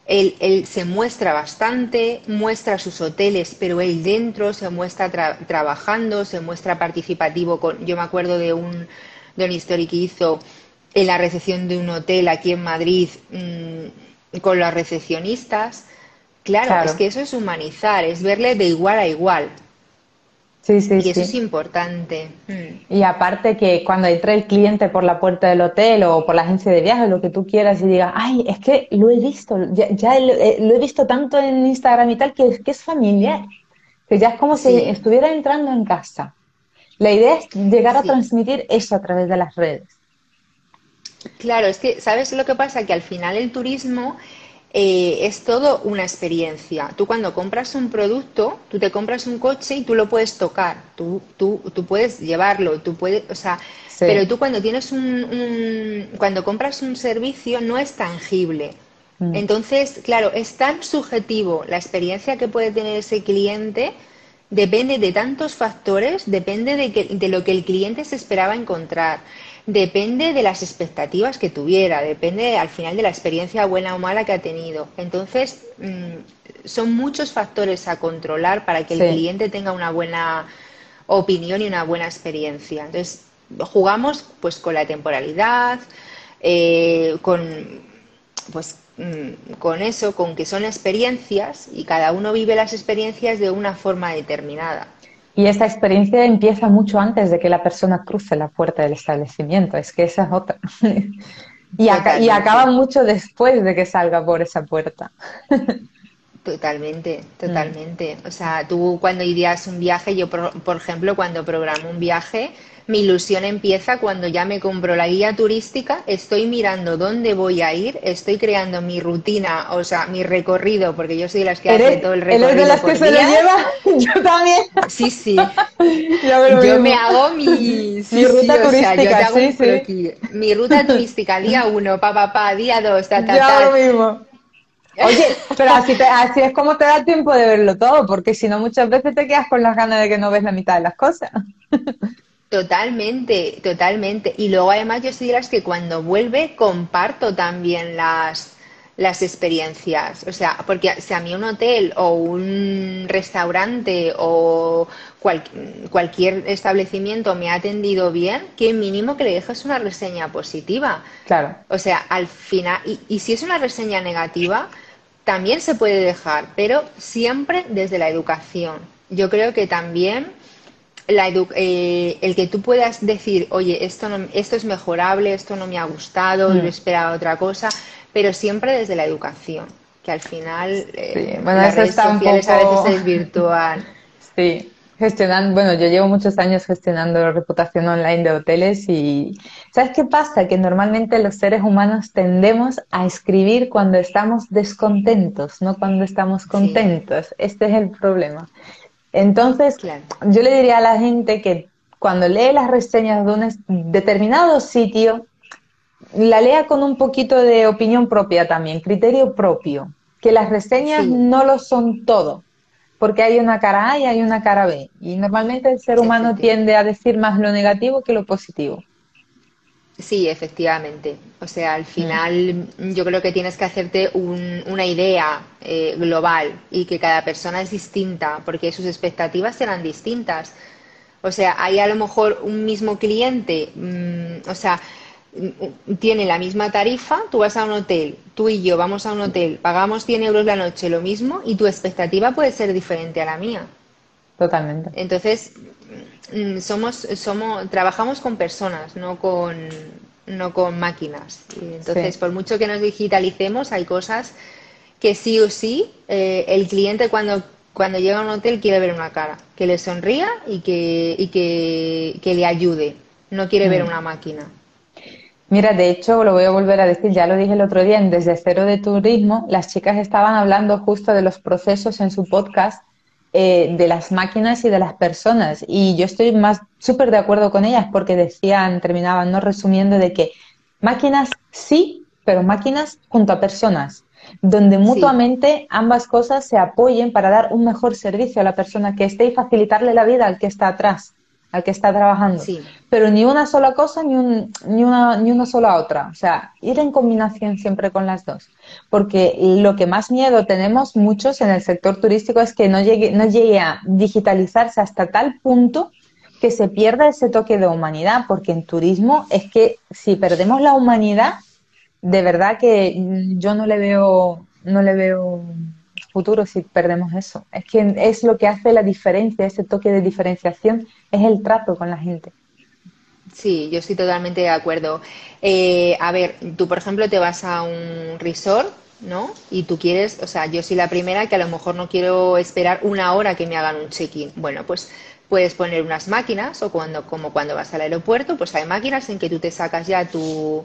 él, se muestra bastante, muestra sus hoteles, pero él dentro se muestra trabajando, se muestra participativo. Con, yo me acuerdo de un, de una historia que hizo en la recepción de un hotel aquí en Madrid mm, con los recepcionistas. claro, es que eso es humanizar, es verle de igual a igual. Sí, sí, y eso es importante. Mm. Y aparte que cuando entre el cliente por la puerta del hotel o por la agencia de viajes, lo que tú quieras, y diga, ay, es que lo he visto, ya, eh, lo, he visto tanto en Instagram y tal, que, es, que es familiar, que ya es como si estuviera entrando en casa. La idea es llegar a transmitir eso a través de las redes. Claro, es que, ¿sabes lo que pasa? Que al final el turismo eh, es todo una experiencia. Tú cuando compras un producto, tú te compras un coche y tú lo puedes tocar, tú, tú, tú puedes llevarlo, tú puedes, o sea, pero tú cuando tienes un, cuando compras un servicio no es tangible. Mm. Entonces, claro, es tan subjetivo la experiencia que puede tener ese cliente, depende de tantos factores, depende de, que, de lo que el cliente se esperaba encontrar depende de las expectativas que tuviera, depende al final de la experiencia buena o mala que ha tenido. Entonces, mm, son muchos factores a controlar para que el cliente tenga una buena opinión y una buena experiencia. Entonces, jugamos pues con la temporalidad, eh, con pues mm, con eso, con que son experiencias y cada uno vive las experiencias de una forma determinada. Y esta experiencia empieza mucho antes de que la persona cruce la puerta del establecimiento, es que esa es otra. *laughs* y, y acaba mucho después de que salga por esa puerta. *laughs* Totalmente, totalmente. O sea, tú cuando irías un viaje, yo por ejemplo, cuando programo un viaje, mi ilusión empieza cuando ya me compro la guía turística, estoy mirando dónde voy a ir, estoy creando mi rutina, o sea, mi recorrido, porque yo soy de las que hace todo el recorrido. ¿Eres de las que se lo lleva? *laughs* Yo también. Sí, sí. yo me hago mi, ruta turística. sí, sí. Mi ruta turística, día uno, pa, pa, pa, día dos, ta, ta, ta. lo mismo. Oye, pero así, así es como te da tiempo de verlo todo, porque si no muchas veces te quedas con las ganas de que no ves la mitad de las cosas. Totalmente, totalmente. Y luego además yo soy de las que cuando vuelve comparto también las, las experiencias. O sea, porque si a mí un hotel o un restaurante o cualquier establecimiento me ha atendido bien, que mínimo que le dejes una reseña positiva. Claro. O sea, al final, y, y si es una reseña negativa, también se puede dejar, pero siempre desde la educación. Yo creo que también eh, el que tú puedas decir, oye, esto, no, esto es mejorable, esto no me ha gustado, mm. yo esperaba otra cosa, pero siempre desde la educación, que al final eh, las redes sociales a veces es virtual. *laughs* Sí, gestionando, bueno, yo llevo muchos años gestionando reputación online de hoteles y ¿sabes qué pasa? Que normalmente los seres humanos tendemos a escribir cuando estamos descontentos, no cuando estamos contentos. Este es el problema. Entonces, yo le diría a la gente que cuando lee las reseñas de un determinado sitio, la lea con un poquito de opinión propia también, criterio propio, que las reseñas no lo son todo, porque hay una cara A y hay una cara B, y normalmente el ser humano tiende a decir más lo negativo que lo positivo. Sí, efectivamente. O sea, al final yo creo que tienes que hacerte una idea eh, global y que cada persona es distinta, porque sus expectativas serán distintas. O sea, hay a lo mejor un mismo cliente, mm, o sea, mm, tiene la misma tarifa, tú vas a un hotel, tú y yo vamos a un hotel, pagamos 100 euros la noche, lo mismo, y tu expectativa puede ser diferente a la mía. Totalmente. Entonces, mm, somos, somos, trabajamos con personas, no con, no con máquinas. entonces, por mucho que nos digitalicemos, hay cosas que sí o sí eh, el cliente cuando cuando llega a un hotel quiere ver una cara, que le sonría y que, y que, le ayude, no quiere ver mm. una máquina. Mira, de hecho, lo voy a volver a decir, ya lo dije el otro día en Desde Cero de Turismo, las chicas estaban hablando justo de los procesos en su podcast eh, de las máquinas y de las personas. Y yo estoy más súper de acuerdo con ellas porque decían, terminaban no resumiendo de que máquinas sí, pero máquinas junto a personas donde mutuamente ambas cosas se apoyen para dar un mejor servicio a la persona que esté y facilitarle la vida al que está atrás, al que está trabajando. Pero ni una sola cosa ni, ni, una, ni una sola otra. O sea, ir en combinación siempre con las dos. Porque lo que más miedo tenemos muchos en el sector turístico es que no llegue, no llegue a digitalizarse hasta tal punto que se pierda ese toque de humanidad, porque en turismo es que si perdemos la humanidad, de verdad que yo no le veo, no le veo futuro si perdemos eso. Es que es lo que hace la diferencia, ese toque de diferenciación, es el trato con la gente. Sí, yo estoy totalmente de acuerdo. Eh, a ver, tú por ejemplo te vas a un resort, ¿no? Y tú quieres, o sea, yo soy la primera que a lo mejor no quiero esperar una hora que me hagan un check-in. Bueno, pues puedes poner unas máquinas o cuando, como cuando vas al aeropuerto, pues hay máquinas en que tú te sacas ya tu,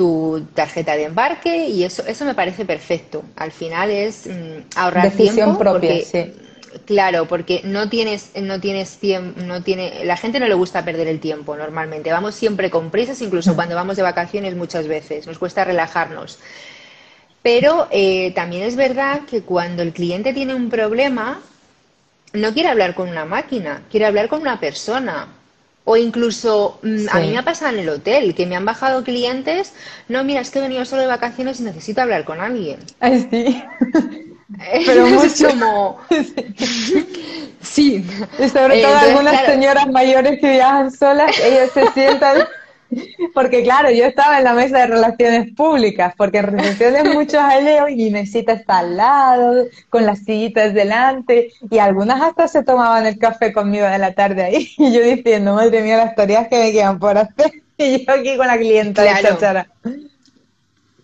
tu tarjeta de embarque y eso, eso me parece perfecto. Al final es mm, ahorrar tiempo. propia, sí. Claro, porque no tienes, no tienes tiempo, no tiene, la gente no le gusta perder el tiempo normalmente. Vamos siempre con prisas, incluso mm. cuando vamos de vacaciones muchas veces, nos cuesta relajarnos. Pero eh, también es verdad que cuando el cliente tiene un problema, no quiere hablar con una máquina, quiere hablar con una persona. O incluso, mm, a mí me ha pasado en el hotel, que me han bajado clientes, no, mira, es que he venido solo de vacaciones y necesito hablar con alguien. Ay, sí. *laughs* Pero mucho como... sí. *laughs* Y sobre todo algunas señoras mayores que viajan solas, ellas se sientan *laughs* porque claro, yo estaba en la mesa de relaciones públicas, porque en recepciones *laughs* muchos jaleo y mesita está al lado, con las sillitas delante, y algunas hasta se tomaban el café conmigo de la tarde ahí, *laughs* y yo diciendo, madre mía, las tareas que me quedan por hacer, y yo aquí con la clienta de chachara.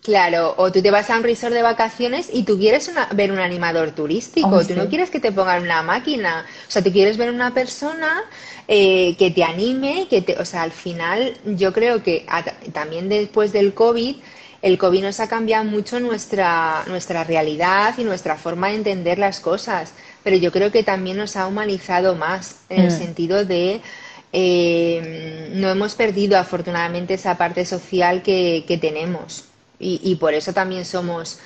Claro, o tú te vas a un resort de vacaciones y tú quieres ver un animador turístico, oh, tú no quieres que te pongan una máquina, o sea, tú quieres ver una persona eh, que te anime, que te, o sea, al final yo creo que también después del COVID, el COVID nos ha cambiado mucho nuestra, nuestra realidad y nuestra forma de entender las cosas, pero yo creo que también nos ha humanizado más en el mm. sentido de... Eh, no hemos perdido afortunadamente esa parte social que tenemos. Y, por eso también somos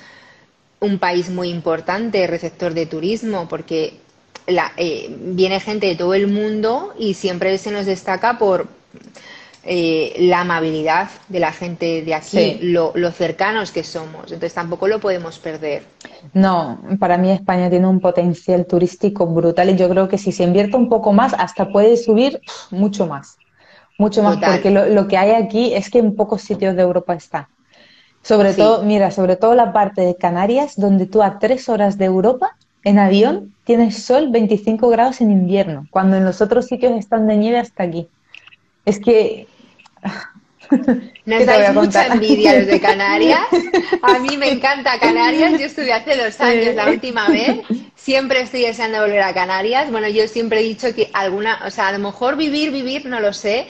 un país muy importante, receptor de turismo, porque eh, viene gente de todo el mundo y siempre se nos destaca por eh, la amabilidad de la gente de aquí, lo, cercanos que somos. Entonces tampoco lo podemos perder. No, para mí España tiene un potencial turístico brutal y yo creo que si se invierte un poco más, hasta puede subir mucho más. Mucho más, porque lo, lo que hay aquí es que en pocos sitios de Europa está. Sobre todo, mira, sobre todo la parte de Canarias, donde tú a tres horas de Europa en avión tienes sol 25 grados en invierno, cuando en los otros sitios están de nieve hasta aquí. Es que... Nos *laughs* dais mucha envidia *laughs* los de Canarias. A mí me encanta Canarias. Yo estuve hace dos años la última vez. siempre estoy deseando volver a Canarias. Bueno, yo siempre he dicho que alguna, o sea, a lo mejor vivir, vivir, no lo sé,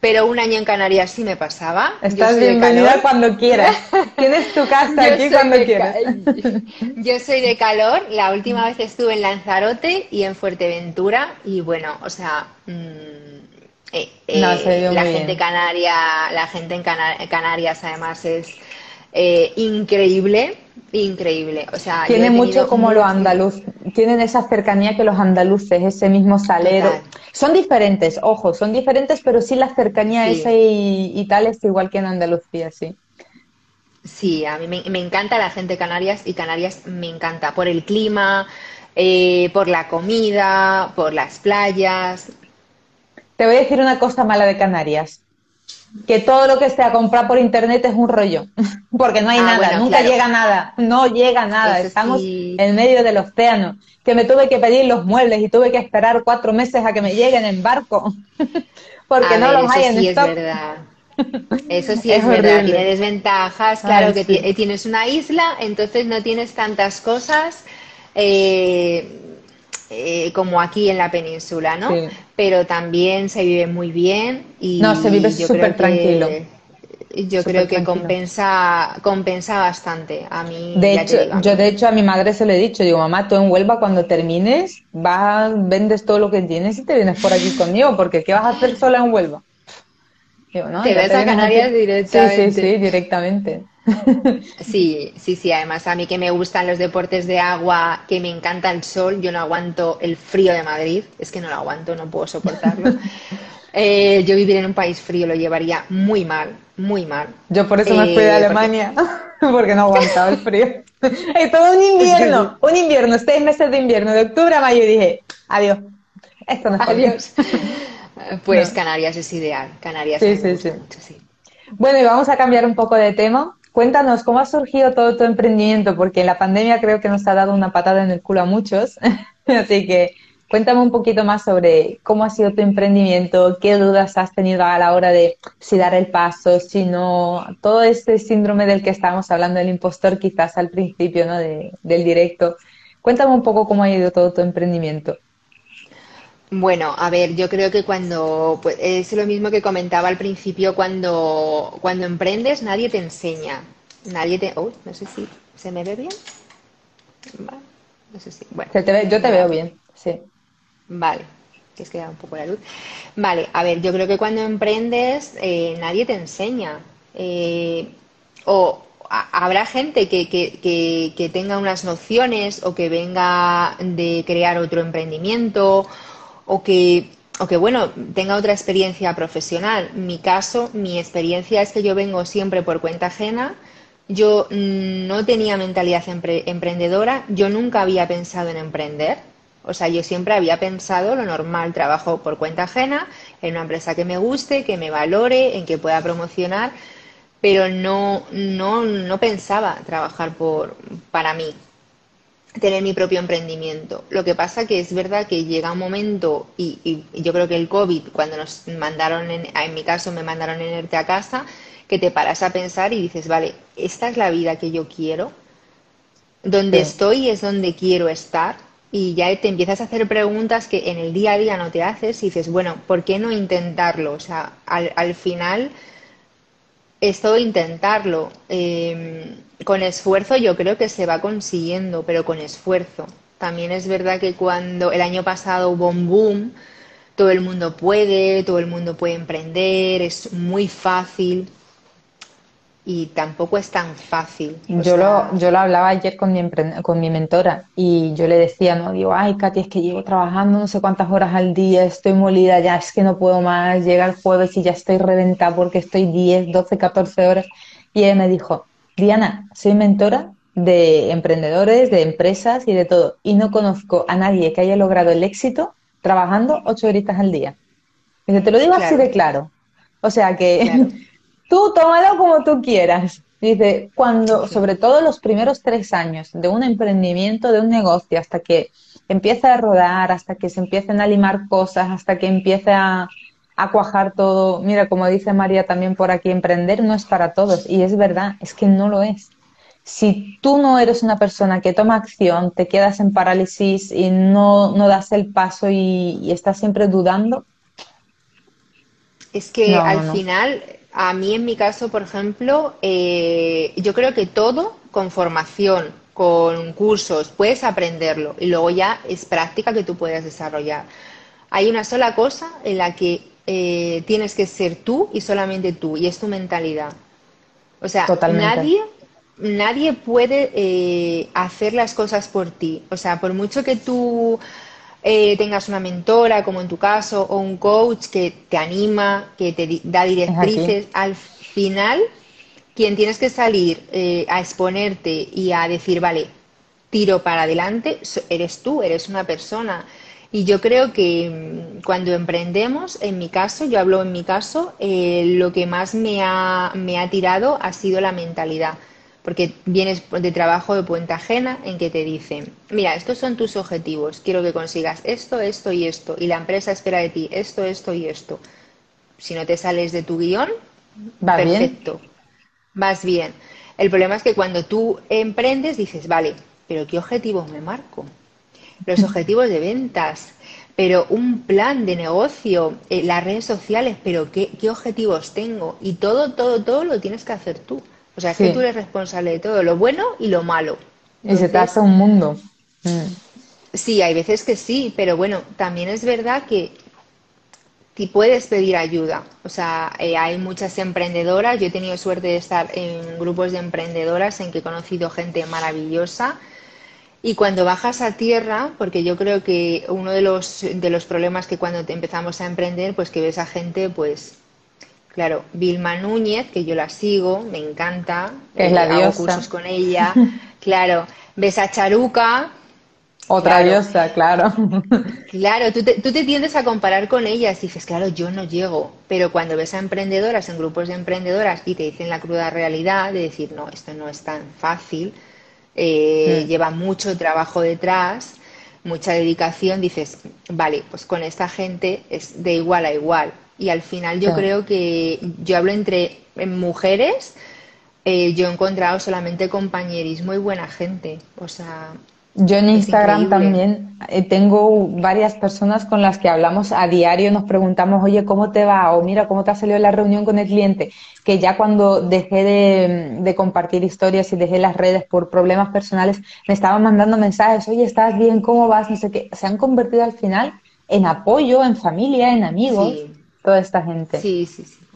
pero un año en Canarias sí me pasaba. Estás bienvenida cuando quieras. *laughs* Tienes tu casa aquí cuando quieras. *laughs* Yo soy de calor. La última vez estuve en Lanzarote y en Fuerteventura y bueno, o sea, mm, eh, eh, la gente canaria, la gente en Canarias además es eh, increíble increíble. O sea, tiene mucho como los andaluz, tienen esa cercanía que los andaluces, ese mismo salero. Son diferentes, ojo, son diferentes, pero sí la cercanía esa y, tal es igual que en Andalucía, sí. Sí, a mí me, encanta la gente de Canarias y Canarias me encanta por el clima, eh, por la comida, por las playas. Te voy a decir una cosa mala de Canarias que todo lo que sea comprar por internet es un rollo, *laughs* porque no hay ah, nada, nunca llega nada, no llega nada, estamos en medio del océano, que me tuve que pedir los muebles y tuve que esperar cuatro meses a que me lleguen en barco, *laughs* porque no los hay en sí Es verdad. *laughs* Eso sí es, verdad, tiene desventajas, claro que tienes una isla, entonces no tienes tantas cosas. Eh, eh, como aquí en la península, ¿no? Pero también se vive muy bien y no, se vive súper tranquilo. Yo creo que compensa, compensa bastante. A mí, de hecho, yo de hecho a mi madre se lo he dicho, digo, mamá, tú en Huelva cuando termines, vas, vendes todo lo que tienes y te vienes por aquí conmigo, porque ¿qué vas a hacer sola en Huelva? Digo, no, te ves a Canarias directamente. Sí, sí, sí, directamente. Sí, sí, sí. Además, a mí que me gustan los deportes de agua, que me encanta el sol, yo no aguanto el frío de Madrid, es que no lo aguanto, no puedo soportarlo. *laughs* Eh, yo vivir en un país frío lo llevaría muy mal, muy mal. Yo por eso me fui de eh, Alemania, *laughs* porque, no aguantaba el frío. *laughs* Es todo un invierno, un invierno, seis meses de invierno, de octubre a mayo, y dije, adiós, esto no es Adiós. Pues Canarias es ideal, Canarias sí, sí, sí. Bueno, y vamos a cambiar un poco de tema Cuéntanos, ¿cómo ha surgido todo tu emprendimiento? Porque la pandemia creo que nos ha dado una patada en el culo a muchos. *laughs* Así que cuéntame un poquito más sobre cómo ha sido tu emprendimiento, qué dudas has tenido a la hora de si dar el paso, si no, todo este síndrome del que estábamos hablando, del impostor quizás al principio ¿no? del directo. Cuéntame un poco cómo ha ido todo tu emprendimiento. Bueno, a ver, yo creo que cuando pues, es lo mismo que comentaba al principio, cuando, cuando emprendes nadie te enseña, nadie te, oh, no sé si se me ve bien, no sé si, bueno, yo te veo bien, sí, vale, que es que da un poco la luz, vale, a ver, yo creo que cuando emprendes eh, nadie te enseña, eh, o habrá gente que, que, que tenga unas nociones o que venga de crear otro emprendimiento o que, o que, bueno, tenga otra experiencia profesional. Mi caso, mi experiencia es que yo vengo siempre por cuenta ajena. Yo no tenía mentalidad emprendedora, yo nunca había pensado en emprender. O sea, yo siempre había pensado lo normal, trabajo por cuenta ajena, en una empresa que me guste, que me valore, en que pueda promocionar, pero no, no, no pensaba trabajar por, para mí tener mi propio emprendimiento. Lo que pasa que es verdad que llega un momento, y, yo creo que el COVID, cuando nos mandaron, en, en, mi caso me mandaron en ERTE a casa, que te paras a pensar y dices, vale, esta es la vida que yo quiero, donde estoy es donde quiero estar, y ya te empiezas a hacer preguntas que en el día a día no te haces y dices, bueno, ¿por qué no intentarlo? O sea, al, al final esto intentarlo. Eh, con esfuerzo yo creo que se va consiguiendo, pero con esfuerzo. También es verdad que cuando el año pasado hubo un boom, todo el mundo puede, todo el mundo puede emprender, es muy fácil y tampoco es tan fácil. Yo, lo, yo lo hablaba ayer con mi, con mi mentora y yo le decía, no, digo, ay, Katy, es que llevo trabajando no sé cuántas horas al día, estoy molida ya, es que no puedo más, llega el jueves y ya estoy reventada porque estoy 10, 12, 14 horas. Y ella me dijo, Diana, soy mentora de emprendedores, de empresas y de todo, y no conozco a nadie que haya logrado el éxito trabajando ocho horitas al día. Y te lo digo así de claro. O sea que *laughs* tú tómalo como tú quieras. Dice, cuando, sobre todo los primeros tres años de un emprendimiento, de un negocio, hasta que empieza a rodar, hasta que se empiecen a limar cosas, hasta que empiece a, a cuajar todo. Mira, como dice María también por aquí, emprender no es para todos. Y es verdad, es que no lo es. si tú no eres una persona que toma acción, te quedas en parálisis y no, no das el paso y, estás siempre dudando. Es que al final, a mí en mi caso, por ejemplo, eh, yo creo que todo con formación, con cursos, puedes aprenderlo y luego ya es práctica que tú puedes desarrollar. Hay una sola cosa en la que eh, tienes que ser tú y solamente tú, y es tu mentalidad. O sea, nadie nadie puede eh, hacer las cosas por ti. O sea, por mucho que tú eh, tengas una mentora, como en tu caso, o un coach que te anima, que te da directrices, al final, quien tienes que salir eh, a exponerte y a decir, vale, tiro para adelante, eres tú, eres una persona. Y yo creo que mm, cuando emprendemos, en mi caso, yo hablo en mi caso, lo que más me ha, me ha tirado ha sido la mentalidad porque vienes de trabajo de puente ajena en que te dicen, mira, estos son tus objetivos, quiero que consigas esto, esto y esto, y la empresa espera de ti esto, esto y esto. Si no te sales de tu guion, Va perfecto, vas bien. El problema es que cuando tú emprendes dices, vale, pero ¿qué objetivos me marco? Los objetivos de ventas, pero un plan de negocio, eh, las redes sociales, pero ¿qué, ¿qué objetivos tengo? Y todo, todo, todo lo tienes que hacer tú. O sea, que tú eres responsable de todo, lo bueno y lo malo. y se te hace un mundo. Mm. Sí, hay veces que sí, pero bueno, también es verdad que puedes pedir ayuda. O sea, eh, hay muchas emprendedoras. Yo he tenido suerte de estar en grupos de emprendedoras en que he conocido gente maravillosa. Y cuando bajas a tierra, porque yo creo que uno de los, de los problemas que cuando te empezamos a emprender, pues que ves a gente pues Claro, Vilma Núñez, que yo la sigo, me encanta. Es la eh, hago cursos con ella. *laughs* claro, ves a Charuca. Otra diosa, claro. claro, tú te, tú te tiendes a comparar con ellas y dices, claro, yo no llego. Pero cuando ves a emprendedoras en grupos de emprendedoras y te dicen la cruda realidad de decir, no, esto no es tan fácil, eh, mm. lleva mucho trabajo detrás, mucha dedicación, dices, vale, pues con esta gente es de igual a igual. Y al final yo creo que yo hablo entre mujeres, eh, yo he encontrado solamente compañerismo y buena gente. O sea, yo en Instagram también eh, tengo varias personas con las que hablamos a diario, nos preguntamos, oye, ¿cómo te va? O mira, ¿cómo te ha salido la reunión con el cliente? Que ya cuando dejé de, de, compartir historias y dejé las redes por problemas personales, me estaban mandando mensajes, oye, ¿estás bien? ¿Cómo vas? No sé qué. Se han convertido al final en apoyo, en familia, en amigos toda esta gente. Sí, sí, sí.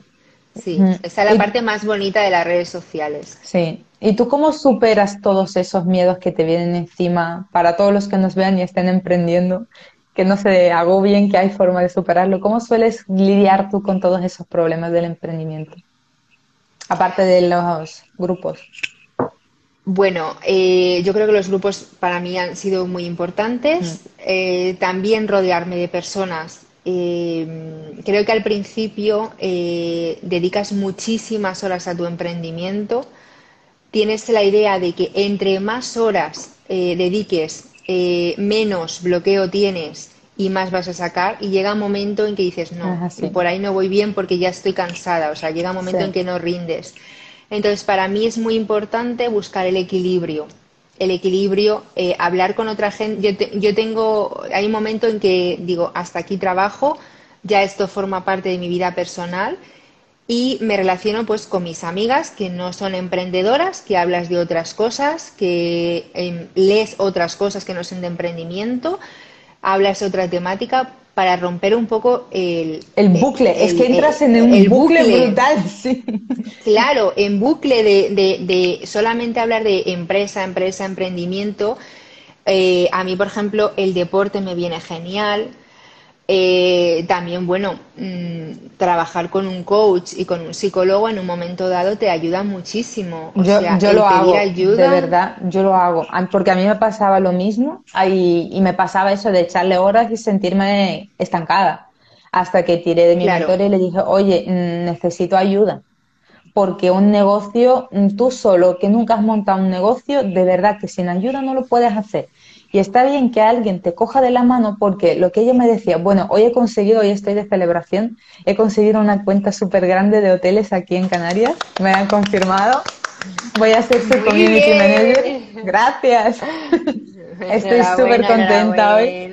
Sí, esa es la parte más bonita de las redes sociales. Sí. ¿Y tú cómo superas todos esos miedos que te vienen encima para todos los que nos vean y estén emprendiendo? Que no se agobien, que hay forma de superarlo. ¿Cómo sueles lidiar tú con todos esos problemas del emprendimiento? Aparte de los grupos. Bueno, eh, yo creo que los grupos para mí han sido muy importantes. Eh, también rodearme de personas eh, creo que al principio eh, dedicas muchísimas horas a tu emprendimiento. Tienes la idea de que entre más horas eh, dediques, menos bloqueo tienes y más vas a sacar. Y llega un momento en que dices, no, por ahí no voy bien porque ya estoy cansada. O sea, llega un momento en que no rindes. Entonces, para mí es muy importante buscar el equilibrio el equilibrio, eh, hablar con otra gente. Yo, yo tengo, hay un momento en que digo, hasta aquí trabajo, ya esto forma parte de mi vida personal y me relaciono pues con mis amigas que no son emprendedoras, que hablas de otras cosas, que em, lees otras cosas que no son de emprendimiento, hablas otra temática para romper un poco el... El bucle, es que entras en un bucle, brutal, *laughs* sí. Claro, en bucle de, de, solamente hablar de empresa, empresa, emprendimiento. Eh, a mí, por ejemplo, el deporte me viene genial. Eh, también, bueno, mm, trabajar con un coach y con un psicólogo en un momento dado te ayuda muchísimo. yo, lo hago, de verdad, yo lo hago, porque a mí me pasaba lo mismo y, me pasaba eso de echarle horas y sentirme estancada. Hasta que tiré de mi mentor y le dije, oye, mm, necesito ayuda. Porque un negocio, mm, tú solo, que nunca has montado un negocio, de verdad que sin ayuda no lo puedes hacer. Y está bien que alguien te coja de la mano porque lo que ella me decía, bueno, hoy he conseguido, hoy estoy de celebración, he conseguido una cuenta súper grande de hoteles aquí en Canarias, me han confirmado. Voy a ser su community manager. Gracias. *laughs* Estoy súper contenta hoy.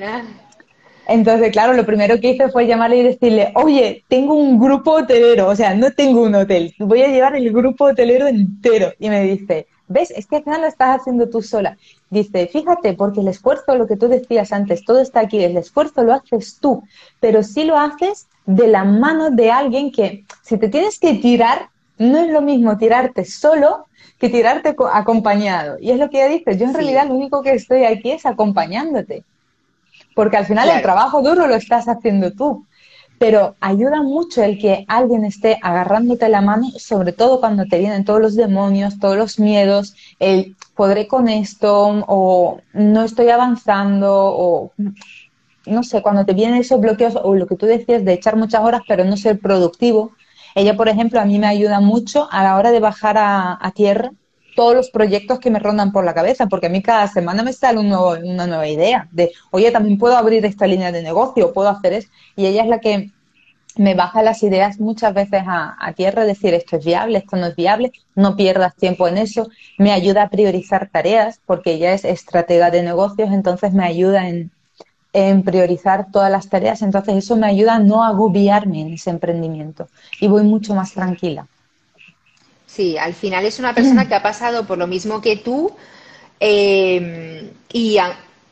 Entonces, claro, lo primero que hice fue llamarle y decirle, oye, tengo un grupo hotelero, o sea, no tengo un hotel, voy a llevar el grupo hotelero entero. Y me dice, ¿ves? Es que al final lo estás haciendo tú sola. Dice, fíjate, porque el esfuerzo, lo que tú decías antes, todo está aquí, el esfuerzo lo haces tú, pero si lo haces de la mano de alguien que, si te tienes que tirar, no es lo mismo tirarte solo que tirarte acompañado. Y es lo que ella dice, yo en realidad lo único que estoy aquí es acompañándote porque al final el trabajo duro lo estás haciendo tú. Pero ayuda mucho el que alguien esté agarrándote la mano, sobre todo cuando te vienen todos los demonios, todos los miedos, el podré con esto, o no estoy avanzando, o no sé, cuando te vienen esos bloqueos, o lo que tú decías de echar muchas horas pero no ser productivo. Ella, por ejemplo, a mí me ayuda mucho a la hora de bajar a tierra todos los proyectos que me rondan por la cabeza, porque a mí cada semana me sale una nueva idea de, oye, también puedo abrir esta línea de negocio, puedo hacer eso. Y ella es la que me baja las ideas muchas veces a, tierra, decir esto es viable, esto no es viable, no pierdas tiempo en eso, me ayuda a priorizar tareas, porque ella es estratega de negocios, entonces me ayuda en, en priorizar todas las tareas, entonces eso me ayuda a no agobiarme en ese emprendimiento y voy mucho más tranquila. Sí, al final es una persona que ha pasado por lo mismo que tú em, y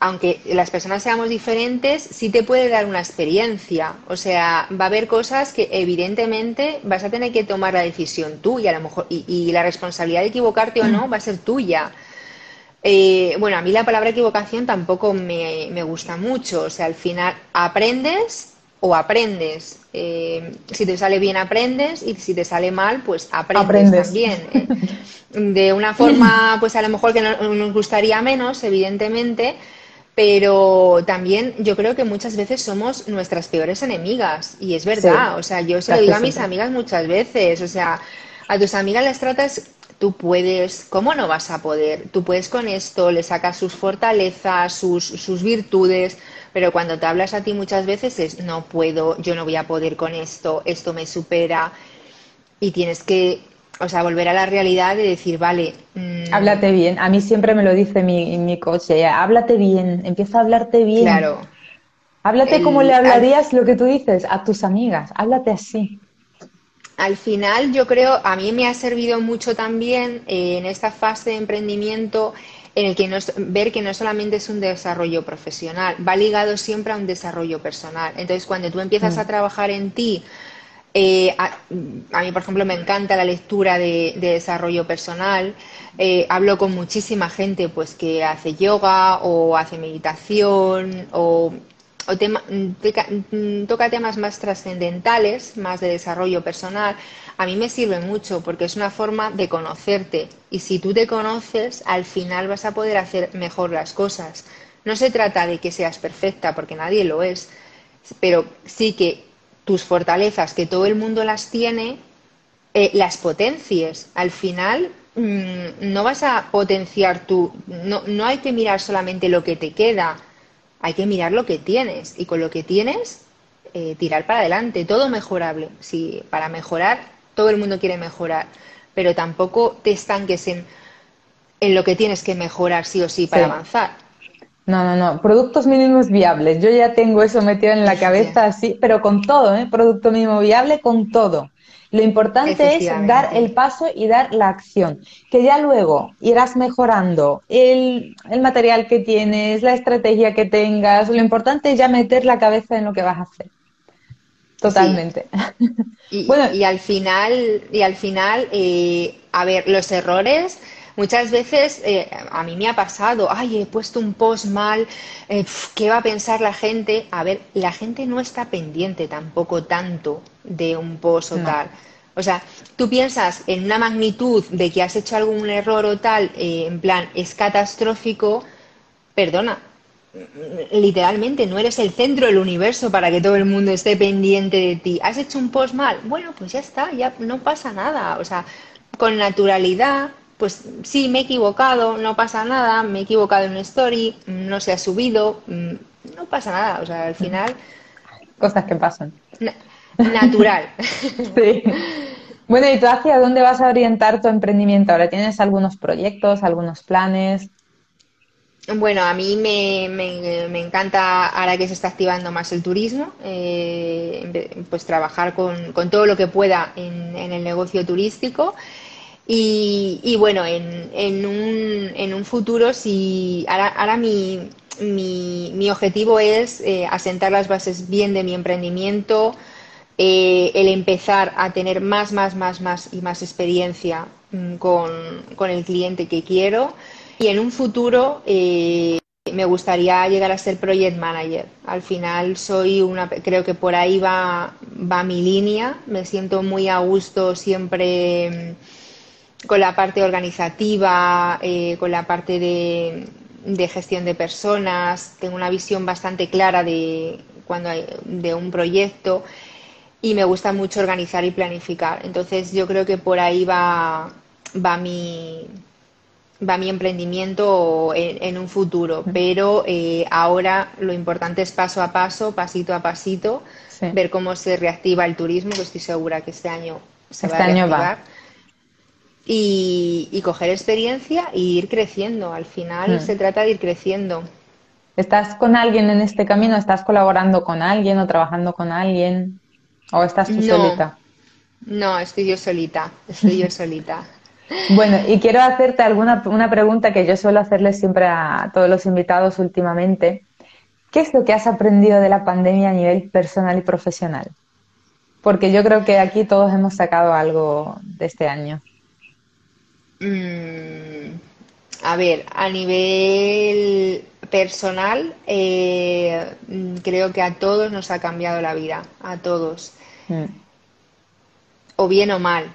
aunque las personas seamos diferentes, sí te puede dar una experiencia. O sea, va a haber cosas que evidentemente vas a tener que tomar la decisión tú y a lo mejor y, la responsabilidad de equivocarte o no va a ser tuya. Eh, bueno, a mí la palabra equivocación tampoco me, me gusta mucho. O sea, al final aprendes o aprendes. Eh, si te sale bien, aprendes, y si te sale mal, pues aprendes, también. Eh. *laughs* de una forma, pues a lo mejor que nos gustaría menos, evidentemente, pero también yo creo que muchas veces somos nuestras peores enemigas, y es verdad, o sea, yo se lo digo a mis amigas muchas veces, o sea, a tus amigas les tratas tú puedes, ¿cómo no vas a poder? Tú puedes con esto, le sacas sus fortalezas, sus, sus virtudes, pero cuando te hablas a ti muchas veces es no puedo, yo no voy a poder con esto, esto me supera y tienes que, o sea, volver a la realidad de decir, vale. Mm, háblate bien, a mí siempre me lo dice mi, mi coche, háblate bien, empieza a hablarte bien. Claro. Háblate como le hablarías lo que tú dices a tus amigas, háblate así. Al final yo creo, a mí me ha servido mucho también eh, en esta fase de emprendimiento en el que no, ver que no solamente es un desarrollo profesional, va ligado siempre a un desarrollo personal. Entonces, cuando tú empiezas mm. a trabajar en ti, eh, a, mí, por ejemplo, me encanta la lectura de, desarrollo personal. Eh, hablo con muchísima gente pues, que hace yoga o hace meditación o, toca temas más trascendentales, más de desarrollo personal a mí me sirve mucho porque es una forma de conocerte y si tú te conoces, al final vas a poder hacer mejor las cosas. No se trata de que seas perfecta porque nadie lo es, pero sí que tus fortalezas, que todo el mundo las tiene, eh, las potencies. Al final mm, no vas a potenciar tú, no, no hay que mirar solamente lo que te queda, hay que mirar lo que tienes y con lo que tienes eh, tirar para adelante, todo mejorable. Si para mejorar todo el mundo quiere mejorar, pero tampoco te estanques en, en lo que tienes que mejorar sí o sí para avanzar. No, no, no. Productos mínimos viables. Yo ya tengo eso metido en la cabeza así, pero con todo, ¿eh? Producto mínimo viable con todo. Lo importante es dar el paso y dar la acción, que ya luego irás mejorando el, el, material que tienes, la estrategia que tengas. Lo importante es ya meter la cabeza en lo que vas a hacer. Totalmente. Y, *laughs* bueno, y al final, y al final, eh, a ver, los errores muchas veces eh, a mí me ha pasado, ay, he puesto un post mal, eh, ¿qué va a pensar la gente? A ver, la gente no está pendiente tampoco tanto de un post o tal. O sea, tú piensas en una magnitud de que has hecho algún error o tal, en plan, es catastrófico, perdona, literalmente no eres el centro del universo para que todo el mundo esté pendiente de ti. ¿Has hecho un post mal? Bueno, pues ya está, ya no pasa nada. O sea, con naturalidad, pues sí, me he equivocado, no pasa nada, me he equivocado en una story, no se ha subido, mm, no pasa nada. O sea, al final... Cosas que pasan. natural. *laughs* sí. Bueno, ¿y tú hacia dónde vas a orientar tu emprendimiento? ¿Ahora tienes algunos proyectos, algunos planes? Bueno, a mí me, encanta ahora que se está activando más el turismo, eh, pues trabajar con, con, todo lo que pueda en, el negocio turístico. Y, y bueno, en, un, en, un, futuro, si ahora, ahora mi, mi, mi, objetivo es eh, asentar las bases bien de mi emprendimiento, eh, el empezar a tener más, más, más, más y más experiencia mm, con el cliente que quiero y en un futuro eh, me gustaría llegar a ser project manager. Al final soy una, creo que por ahí va, va mi línea. Me siento muy a gusto siempre mm, con la parte organizativa, eh, con la parte de, gestión de personas. Tengo una visión bastante clara de, cuando hay, de un proyecto y me gusta mucho organizar y planificar. Entonces yo creo que por ahí va, va mi, va mi emprendimiento en, un futuro, pero eh, ahora lo importante es paso a paso, pasito a pasito, ver cómo se reactiva el turismo, que estoy segura que este año se va a este reactivar. Y, coger experiencia e ir creciendo. Al final mm. se trata de ir creciendo. ¿Estás con alguien en este camino? ¿Estás colaborando con alguien o trabajando con alguien? ¿O estás tú solita? No, estoy yo solita. Estoy yo *laughs* solita. Bueno, y quiero hacerte alguna una pregunta que yo suelo hacerle siempre a todos los invitados últimamente. ¿Qué es lo que has aprendido de la pandemia a nivel personal y profesional? Porque yo creo que aquí todos hemos sacado algo de este año. Mm, a ver, a nivel personal, eh, creo que a todos nos ha cambiado la vida, a todos. Mm. O bien o mal,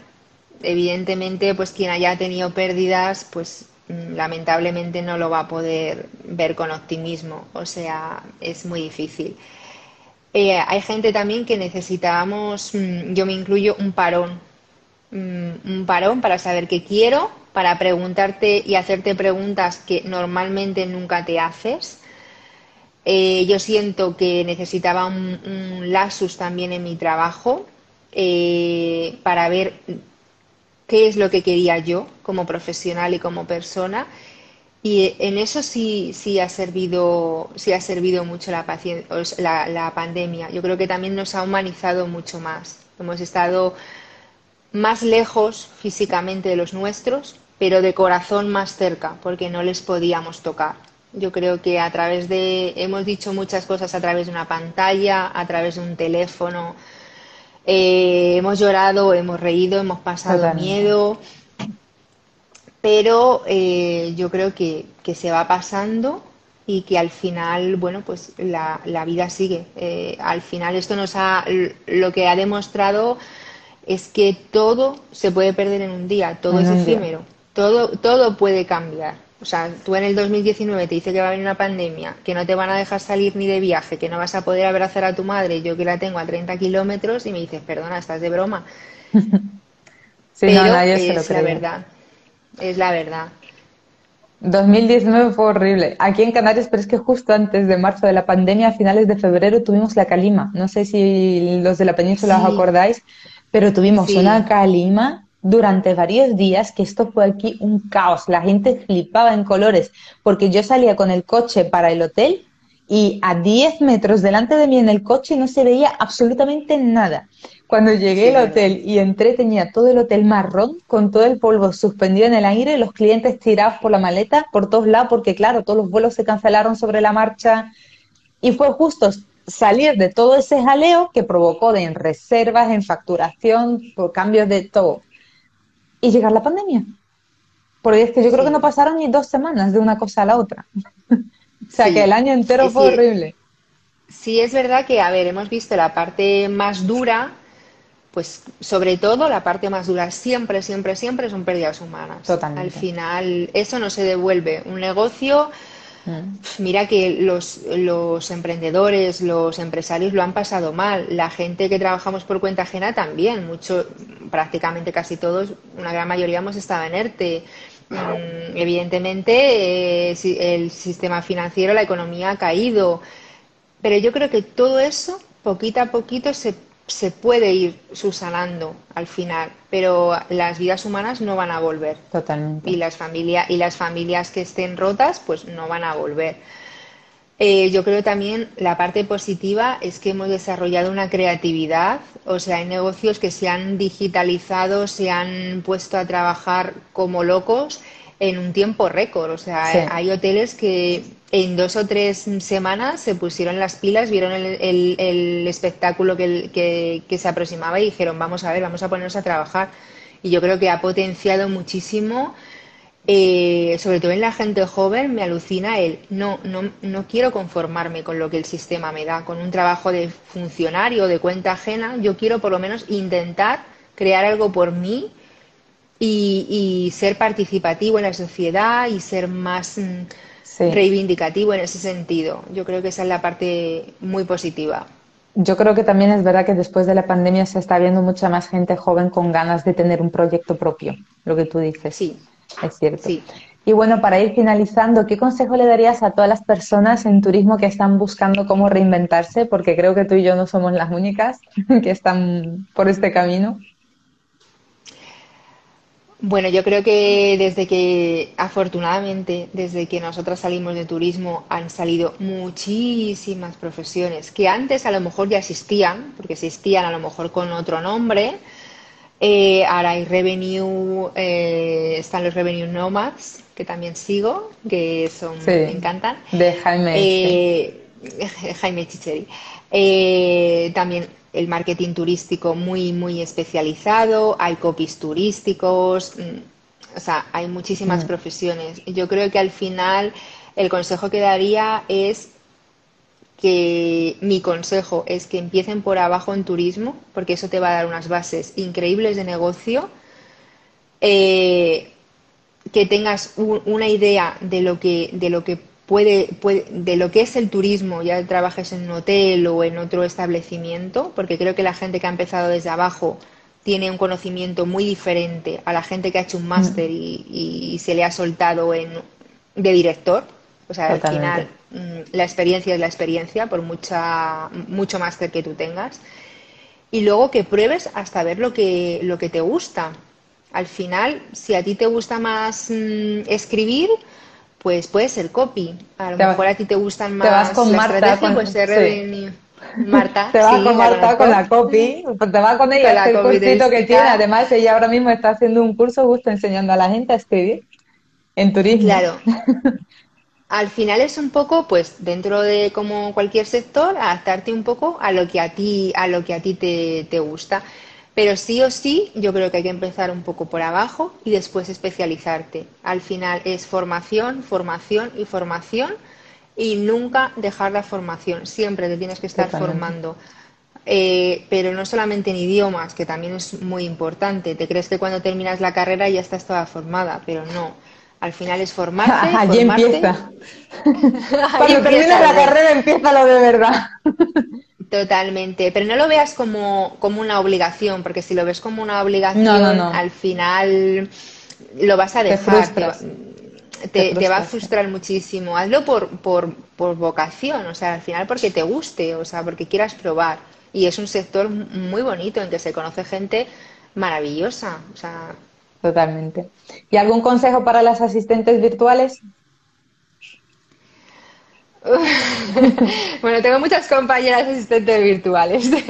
evidentemente, pues quien haya tenido pérdidas, pues mm, lamentablemente no lo va a poder ver con optimismo, o sea, es muy difícil. Eh, hay gente también que necesitábamos, mm, yo me incluyo, un parón, mm, un parón para saber qué quiero, para preguntarte y hacerte preguntas que normalmente nunca te haces. Eh, yo siento que necesitaba un, un, lasus también en mi trabajo eh, para ver qué es lo que quería yo como profesional y como persona. Y en eso sí, sí, ha, servido, sí ha servido mucho la, la, la pandemia. Yo creo que también nos ha humanizado mucho más. Hemos estado más lejos físicamente de los nuestros, pero de corazón más cerca, porque no les podíamos tocar. Yo creo que a través de, hemos dicho muchas cosas a través de una pantalla, a través de un teléfono, eh, hemos llorado, hemos reído, hemos pasado miedo, pero eh, yo creo que, se va pasando y que al final, bueno, pues la, vida sigue. Eh, al final esto nos ha, lo que ha demostrado es que todo se puede perder en un día, todo es efímero, todo, todo puede cambiar. O sea, tú en el 2019 te dice que va a venir una pandemia, que no te van a dejar salir ni de viaje, que no vas a poder abrazar a tu madre, yo que la tengo a 30 kilómetros, y me dices, perdona, estás de broma. *laughs* sí, Pero no, es la verdad, es la verdad. 2019 fue horrible. Aquí en Canarias, pero es que justo antes de marzo de la pandemia, a finales de febrero, tuvimos la calima. No sé si los de la península os acordáis, pero tuvimos una calima durante varios días que esto fue aquí un caos. La gente flipaba en colores porque yo salía con el coche para el hotel y a 10 metros delante de mí en el coche no se veía absolutamente nada. Cuando llegué al hotel y entré tenía todo el hotel marrón con todo el polvo suspendido en el aire, los clientes tirados por la maleta por todos lados porque claro, todos los vuelos se cancelaron sobre la marcha y fue justo salir de todo ese jaleo que provocó de en reservas, en facturación, por cambios de todo y llegar la pandemia. Porque es que yo creo que no pasaron ni dos semanas de una cosa a la otra. *laughs* o sea, que el año entero fue horrible. Sí, es verdad que, a ver, hemos visto la parte más dura, pues sobre todo la parte más dura siempre, siempre, siempre son pérdidas humanas. Totalmente. Al final, eso no se devuelve. Un negocio Mira que los, los, emprendedores, los empresarios lo han pasado mal. La gente que trabajamos por cuenta ajena también. Mucho, prácticamente casi todos, una gran mayoría hemos estado en ERTE. Mm, evidentemente, eh, el sistema financiero, la economía ha caído. Pero yo creo que todo eso, poquito a poquito, se, se puede ir subsanando al final, pero las vidas humanas no van a volver. Totalmente. Y las, familias y las familias que estén rotas, pues no van a volver. Eh, yo creo también la parte positiva es que hemos desarrollado una creatividad, o sea, hay negocios que se han digitalizado, se han puesto a trabajar como locos en un tiempo récord. O sea, hay hoteles que en dos o tres semanas se pusieron las pilas, vieron el, espectáculo que, se aproximaba y dijeron, vamos a ver, vamos a ponernos a trabajar. Y yo creo que ha potenciado muchísimo, eh, sobre todo en la gente joven, me alucina el, no, no, no quiero conformarme con lo que el sistema me da, con un trabajo de funcionario, de cuenta ajena, yo quiero por lo menos intentar crear algo por mí y, ser participativo en la sociedad y ser más reivindicativo en ese sentido. Yo creo que esa es la parte muy positiva. Yo creo que también es verdad que después de la pandemia se está viendo mucha más gente joven con ganas de tener un proyecto propio, lo que tú dices. Sí. Es cierto. Y bueno, para ir finalizando, ¿qué consejo le darías a todas las personas en turismo que están buscando cómo reinventarse? Porque creo que tú y yo no somos las únicas *laughs* que están por este camino. Bueno, yo creo que desde que, afortunadamente, desde que nosotras salimos de turismo, han salido muchísimas profesiones que antes a lo mejor ya existían, porque existían a lo mejor con otro nombre. Eh, ahora hay revenue, eh, están los revenue nomads, que también sigo, que son, me encantan. De Jaime. Eh, *laughs* Jaime Chicheri. Eh, también el marketing turístico muy, muy especializado, hay copies turísticos, mm, o sea, hay muchísimas mm. profesiones. Yo creo que al final el consejo que daría es que mi consejo es que empiecen por abajo en turismo, porque eso te va a dar unas bases increíbles de negocio, eh, que tengas una idea de lo que, de lo que puede, de lo que es el turismo, ya trabajes en un hotel o en otro establecimiento, porque creo que la gente que ha empezado desde abajo tiene un conocimiento muy diferente a la gente que ha hecho un máster y, se le ha soltado en, de director. O sea, al final mm, la experiencia es la experiencia, por mucha, mucho máster que tú tengas. Y luego que pruebes hasta ver lo que, lo que te gusta. Al final, si a ti te gusta más mm, escribir, pues puede ser copy. A lo mejor a ti te gustan más te vas con Marta, pues ser Marta. *laughs* Te vas con Marta con la copy, pues te vas con ella el cursito que tiene. Además, ella ahora mismo está haciendo un curso justo enseñando a la gente a escribir en turismo. Claro. *laughs* Al final es un poco, pues, dentro de como cualquier sector, adaptarte un poco a lo que a ti, a lo que a ti te, te gusta. Pero sí o sí, yo creo que hay que empezar un poco por abajo y después especializarte. Al final es formación, formación y formación y nunca dejar la formación. Siempre te tienes que estar formando. Eh, pero no solamente en idiomas, que también es muy importante. Te crees que cuando terminas la carrera ya estás toda formada, pero no. Al final es formarte. *laughs* Allí empieza. *laughs* cuando terminas la carrera empieza lo de verdad. *laughs* Totalmente, pero no lo veas como, como una obligación, porque si lo ves como una obligación, al final lo vas a dejar, te, te, va a frustrar muchísimo. Hazlo por, por, por vocación, o sea, al final porque te guste, o sea, porque quieras probar. Y es un sector muy bonito en que se conoce gente maravillosa, o sea. Totalmente. ¿Y algún consejo para las asistentes virtuales? *laughs* bueno, tengo muchas compañeras asistentes virtuales. *laughs*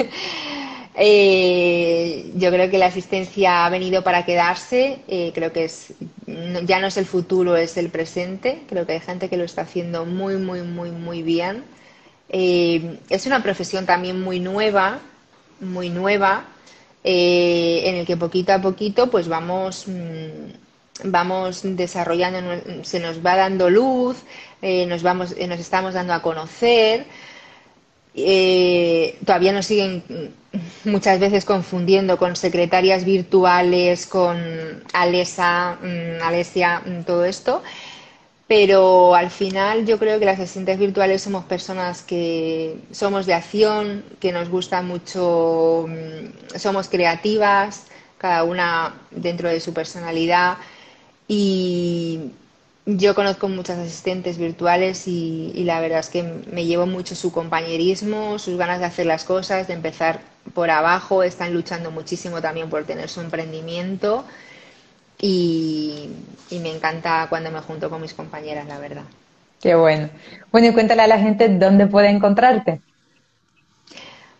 Eh, yo creo que la asistencia ha venido para quedarse. Eh, creo que es ya no es el futuro, es el presente. Creo que hay gente que lo está haciendo muy, muy, muy, muy bien. Eh, es una profesión también muy nueva, muy nueva, en el que poquito a poquito, pues vamos. Mm, vamos desarrollando, se nos va dando luz, eh, nos, vamos, eh, nos estamos dando a conocer. Eh, todavía nos siguen muchas veces confundiendo con secretarias virtuales, con Alesa, mm, Alesia, mm, todo esto. Pero al final yo creo que las asistentes virtuales somos personas que somos de acción, que nos gusta mucho, mm, somos creativas, cada una dentro de su personalidad y, yo conozco muchas asistentes virtuales y, la verdad es que me llevo mucho su compañerismo, sus ganas de hacer las cosas, de empezar por abajo, están luchando muchísimo también por tener su emprendimiento y, me encanta cuando me junto con mis compañeras, la verdad. Qué bueno. Bueno, y cuéntale a la gente dónde puede encontrarte.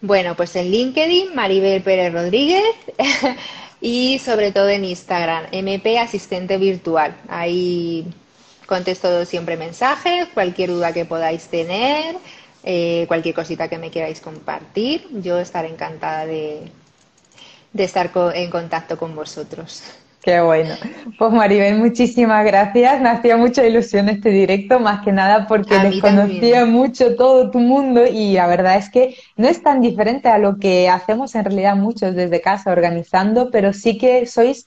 Bueno, pues en LinkedIn, Maribel Pérez Rodríguez. *laughs* y sobre todo en Instagram, MP Asistente Virtual. Ahí contesto siempre mensajes, cualquier duda que podáis tener, eh, cualquier cosita que me queráis compartir. Yo estaré encantada de, de estar en contacto con vosotros. Qué bueno. Pues Maribel, muchísimas gracias. Me hacía mucha ilusión este directo, más que nada porque desconocía mucho todo tu mundo y la verdad es que no es tan diferente a lo que hacemos en realidad muchos desde casa organizando, pero sí que sois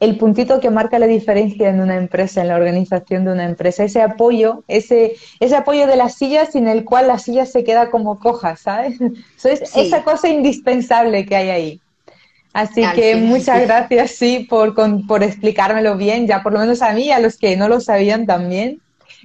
el puntito que marca la diferencia en una empresa, en la organización de una empresa, ese apoyo, ese, ese apoyo de las sillas sin el cual la silla se queda como coja, ¿sabes? *laughs* Esa cosa indispensable que hay ahí. Así que muchas *laughs* gracias, sí, por, por explicármelo bien, ya por lo menos a mí y a los que no lo sabían también.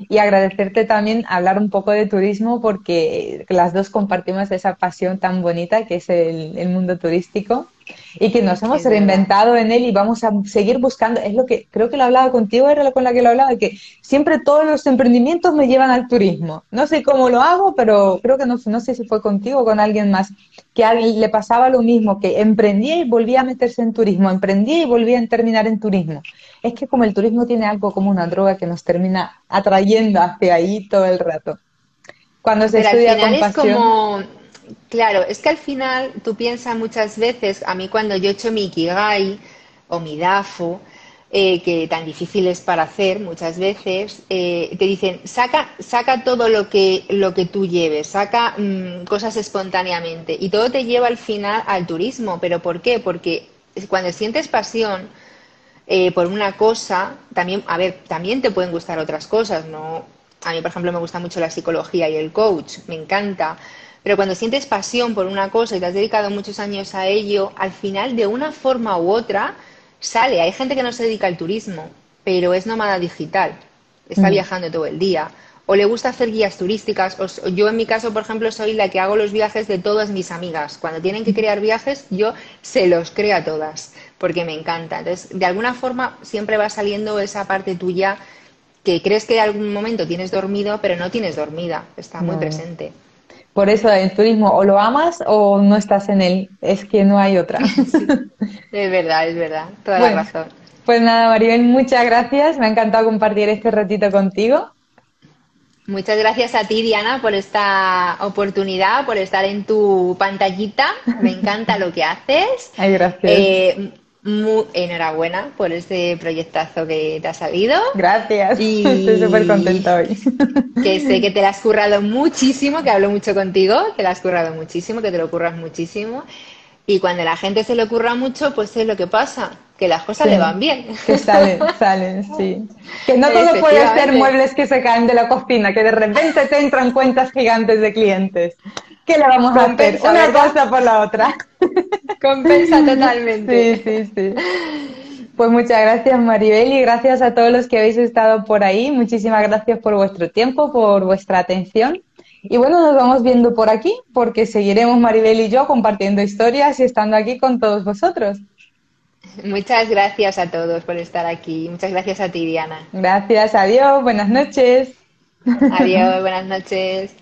Y agradecerte también hablar un poco de turismo porque las dos compartimos esa pasión tan bonita que es el mundo turístico y que nos hemos reinventado en él y vamos a seguir buscando. Es lo que creo que lo hablaba contigo, era con la que lo hablaba, que siempre todos los emprendimientos me llevan al turismo. No sé cómo lo hago, pero creo que no, no sé si fue contigo o con alguien más, que a alguien le pasaba lo mismo, que emprendía y volvía a meterse en turismo, emprendía y volvía a terminar en turismo. Es que como el turismo tiene algo como una droga que nos termina atrayendo hacia ahí todo el rato. Cuando se estudia con pasión, Claro, es que al final tú piensas muchas veces, a mí cuando yo he hecho mi Ikigai o mi DAFO, eh, que tan difícil es para hacer muchas veces, eh, te dicen, saca, saca todo lo que, lo que tú lleves, saca mm, cosas espontáneamente y todo te lleva al final al turismo. ¿Pero por qué? Porque cuando sientes pasión eh, por una cosa, también, a ver, también te pueden gustar otras cosas, ¿no? A mí, por ejemplo, me gusta mucho la psicología y el coach, me encanta. Pero cuando sientes pasión por una cosa y te has dedicado muchos años a ello, al final, de una forma u otra, sale. Hay gente que no se dedica al turismo, pero es nómada digital. Está mm. viajando todo el día. O le gusta hacer guías turísticas. yo, en mi caso, por ejemplo, soy la que hago los viajes de todas mis amigas. Cuando tienen que crear viajes, yo se los creo a todas, porque me encanta. Entonces, de alguna forma, siempre va saliendo esa parte tuya que crees que en algún momento tienes dormido, pero no tienes dormida. Está muy presente. Por eso el turismo o lo amas o no estás en él. Es que no hay otra. *laughs* Es verdad, es verdad. Toda la razón. Pues nada, Maribel, muchas gracias. Me ha encantado compartir este ratito contigo. Muchas gracias a ti, Diana, por esta oportunidad, por estar en tu pantallita. Me encanta lo que haces. Ay, gracias. Eh, muy enhorabuena por este proyectazo que te ha salido. Gracias. Y *laughs* Estoy súper contenta hoy. *laughs* Que sé que te lo has currado muchísimo, que hablo mucho contigo, que lo has currado muchísimo, que te lo curras muchísimo. Y cuando la gente se le ocurra mucho, pues es lo que pasa, que las cosas le van bien. Que salen, *laughs* salen, sí. Que no todo puede ser muebles que se caen de la cocina, que de repente te entran cuentas gigantes de clientes. ¿Qué le vamos a hacer? Una cosa por la otra. *laughs* Compensa totalmente. Sí, sí, sí. Pues muchas gracias Maribel y gracias a todos los que habéis estado por ahí. Muchísimas gracias por vuestro tiempo, por vuestra atención. Y bueno, nos vamos viendo por aquí porque seguiremos Maribel y yo compartiendo historias y estando aquí con todos vosotros. Muchas gracias a todos por estar aquí. Muchas gracias a ti, Diana. Gracias, adiós, buenas noches. Adiós, *laughs* buenas noches.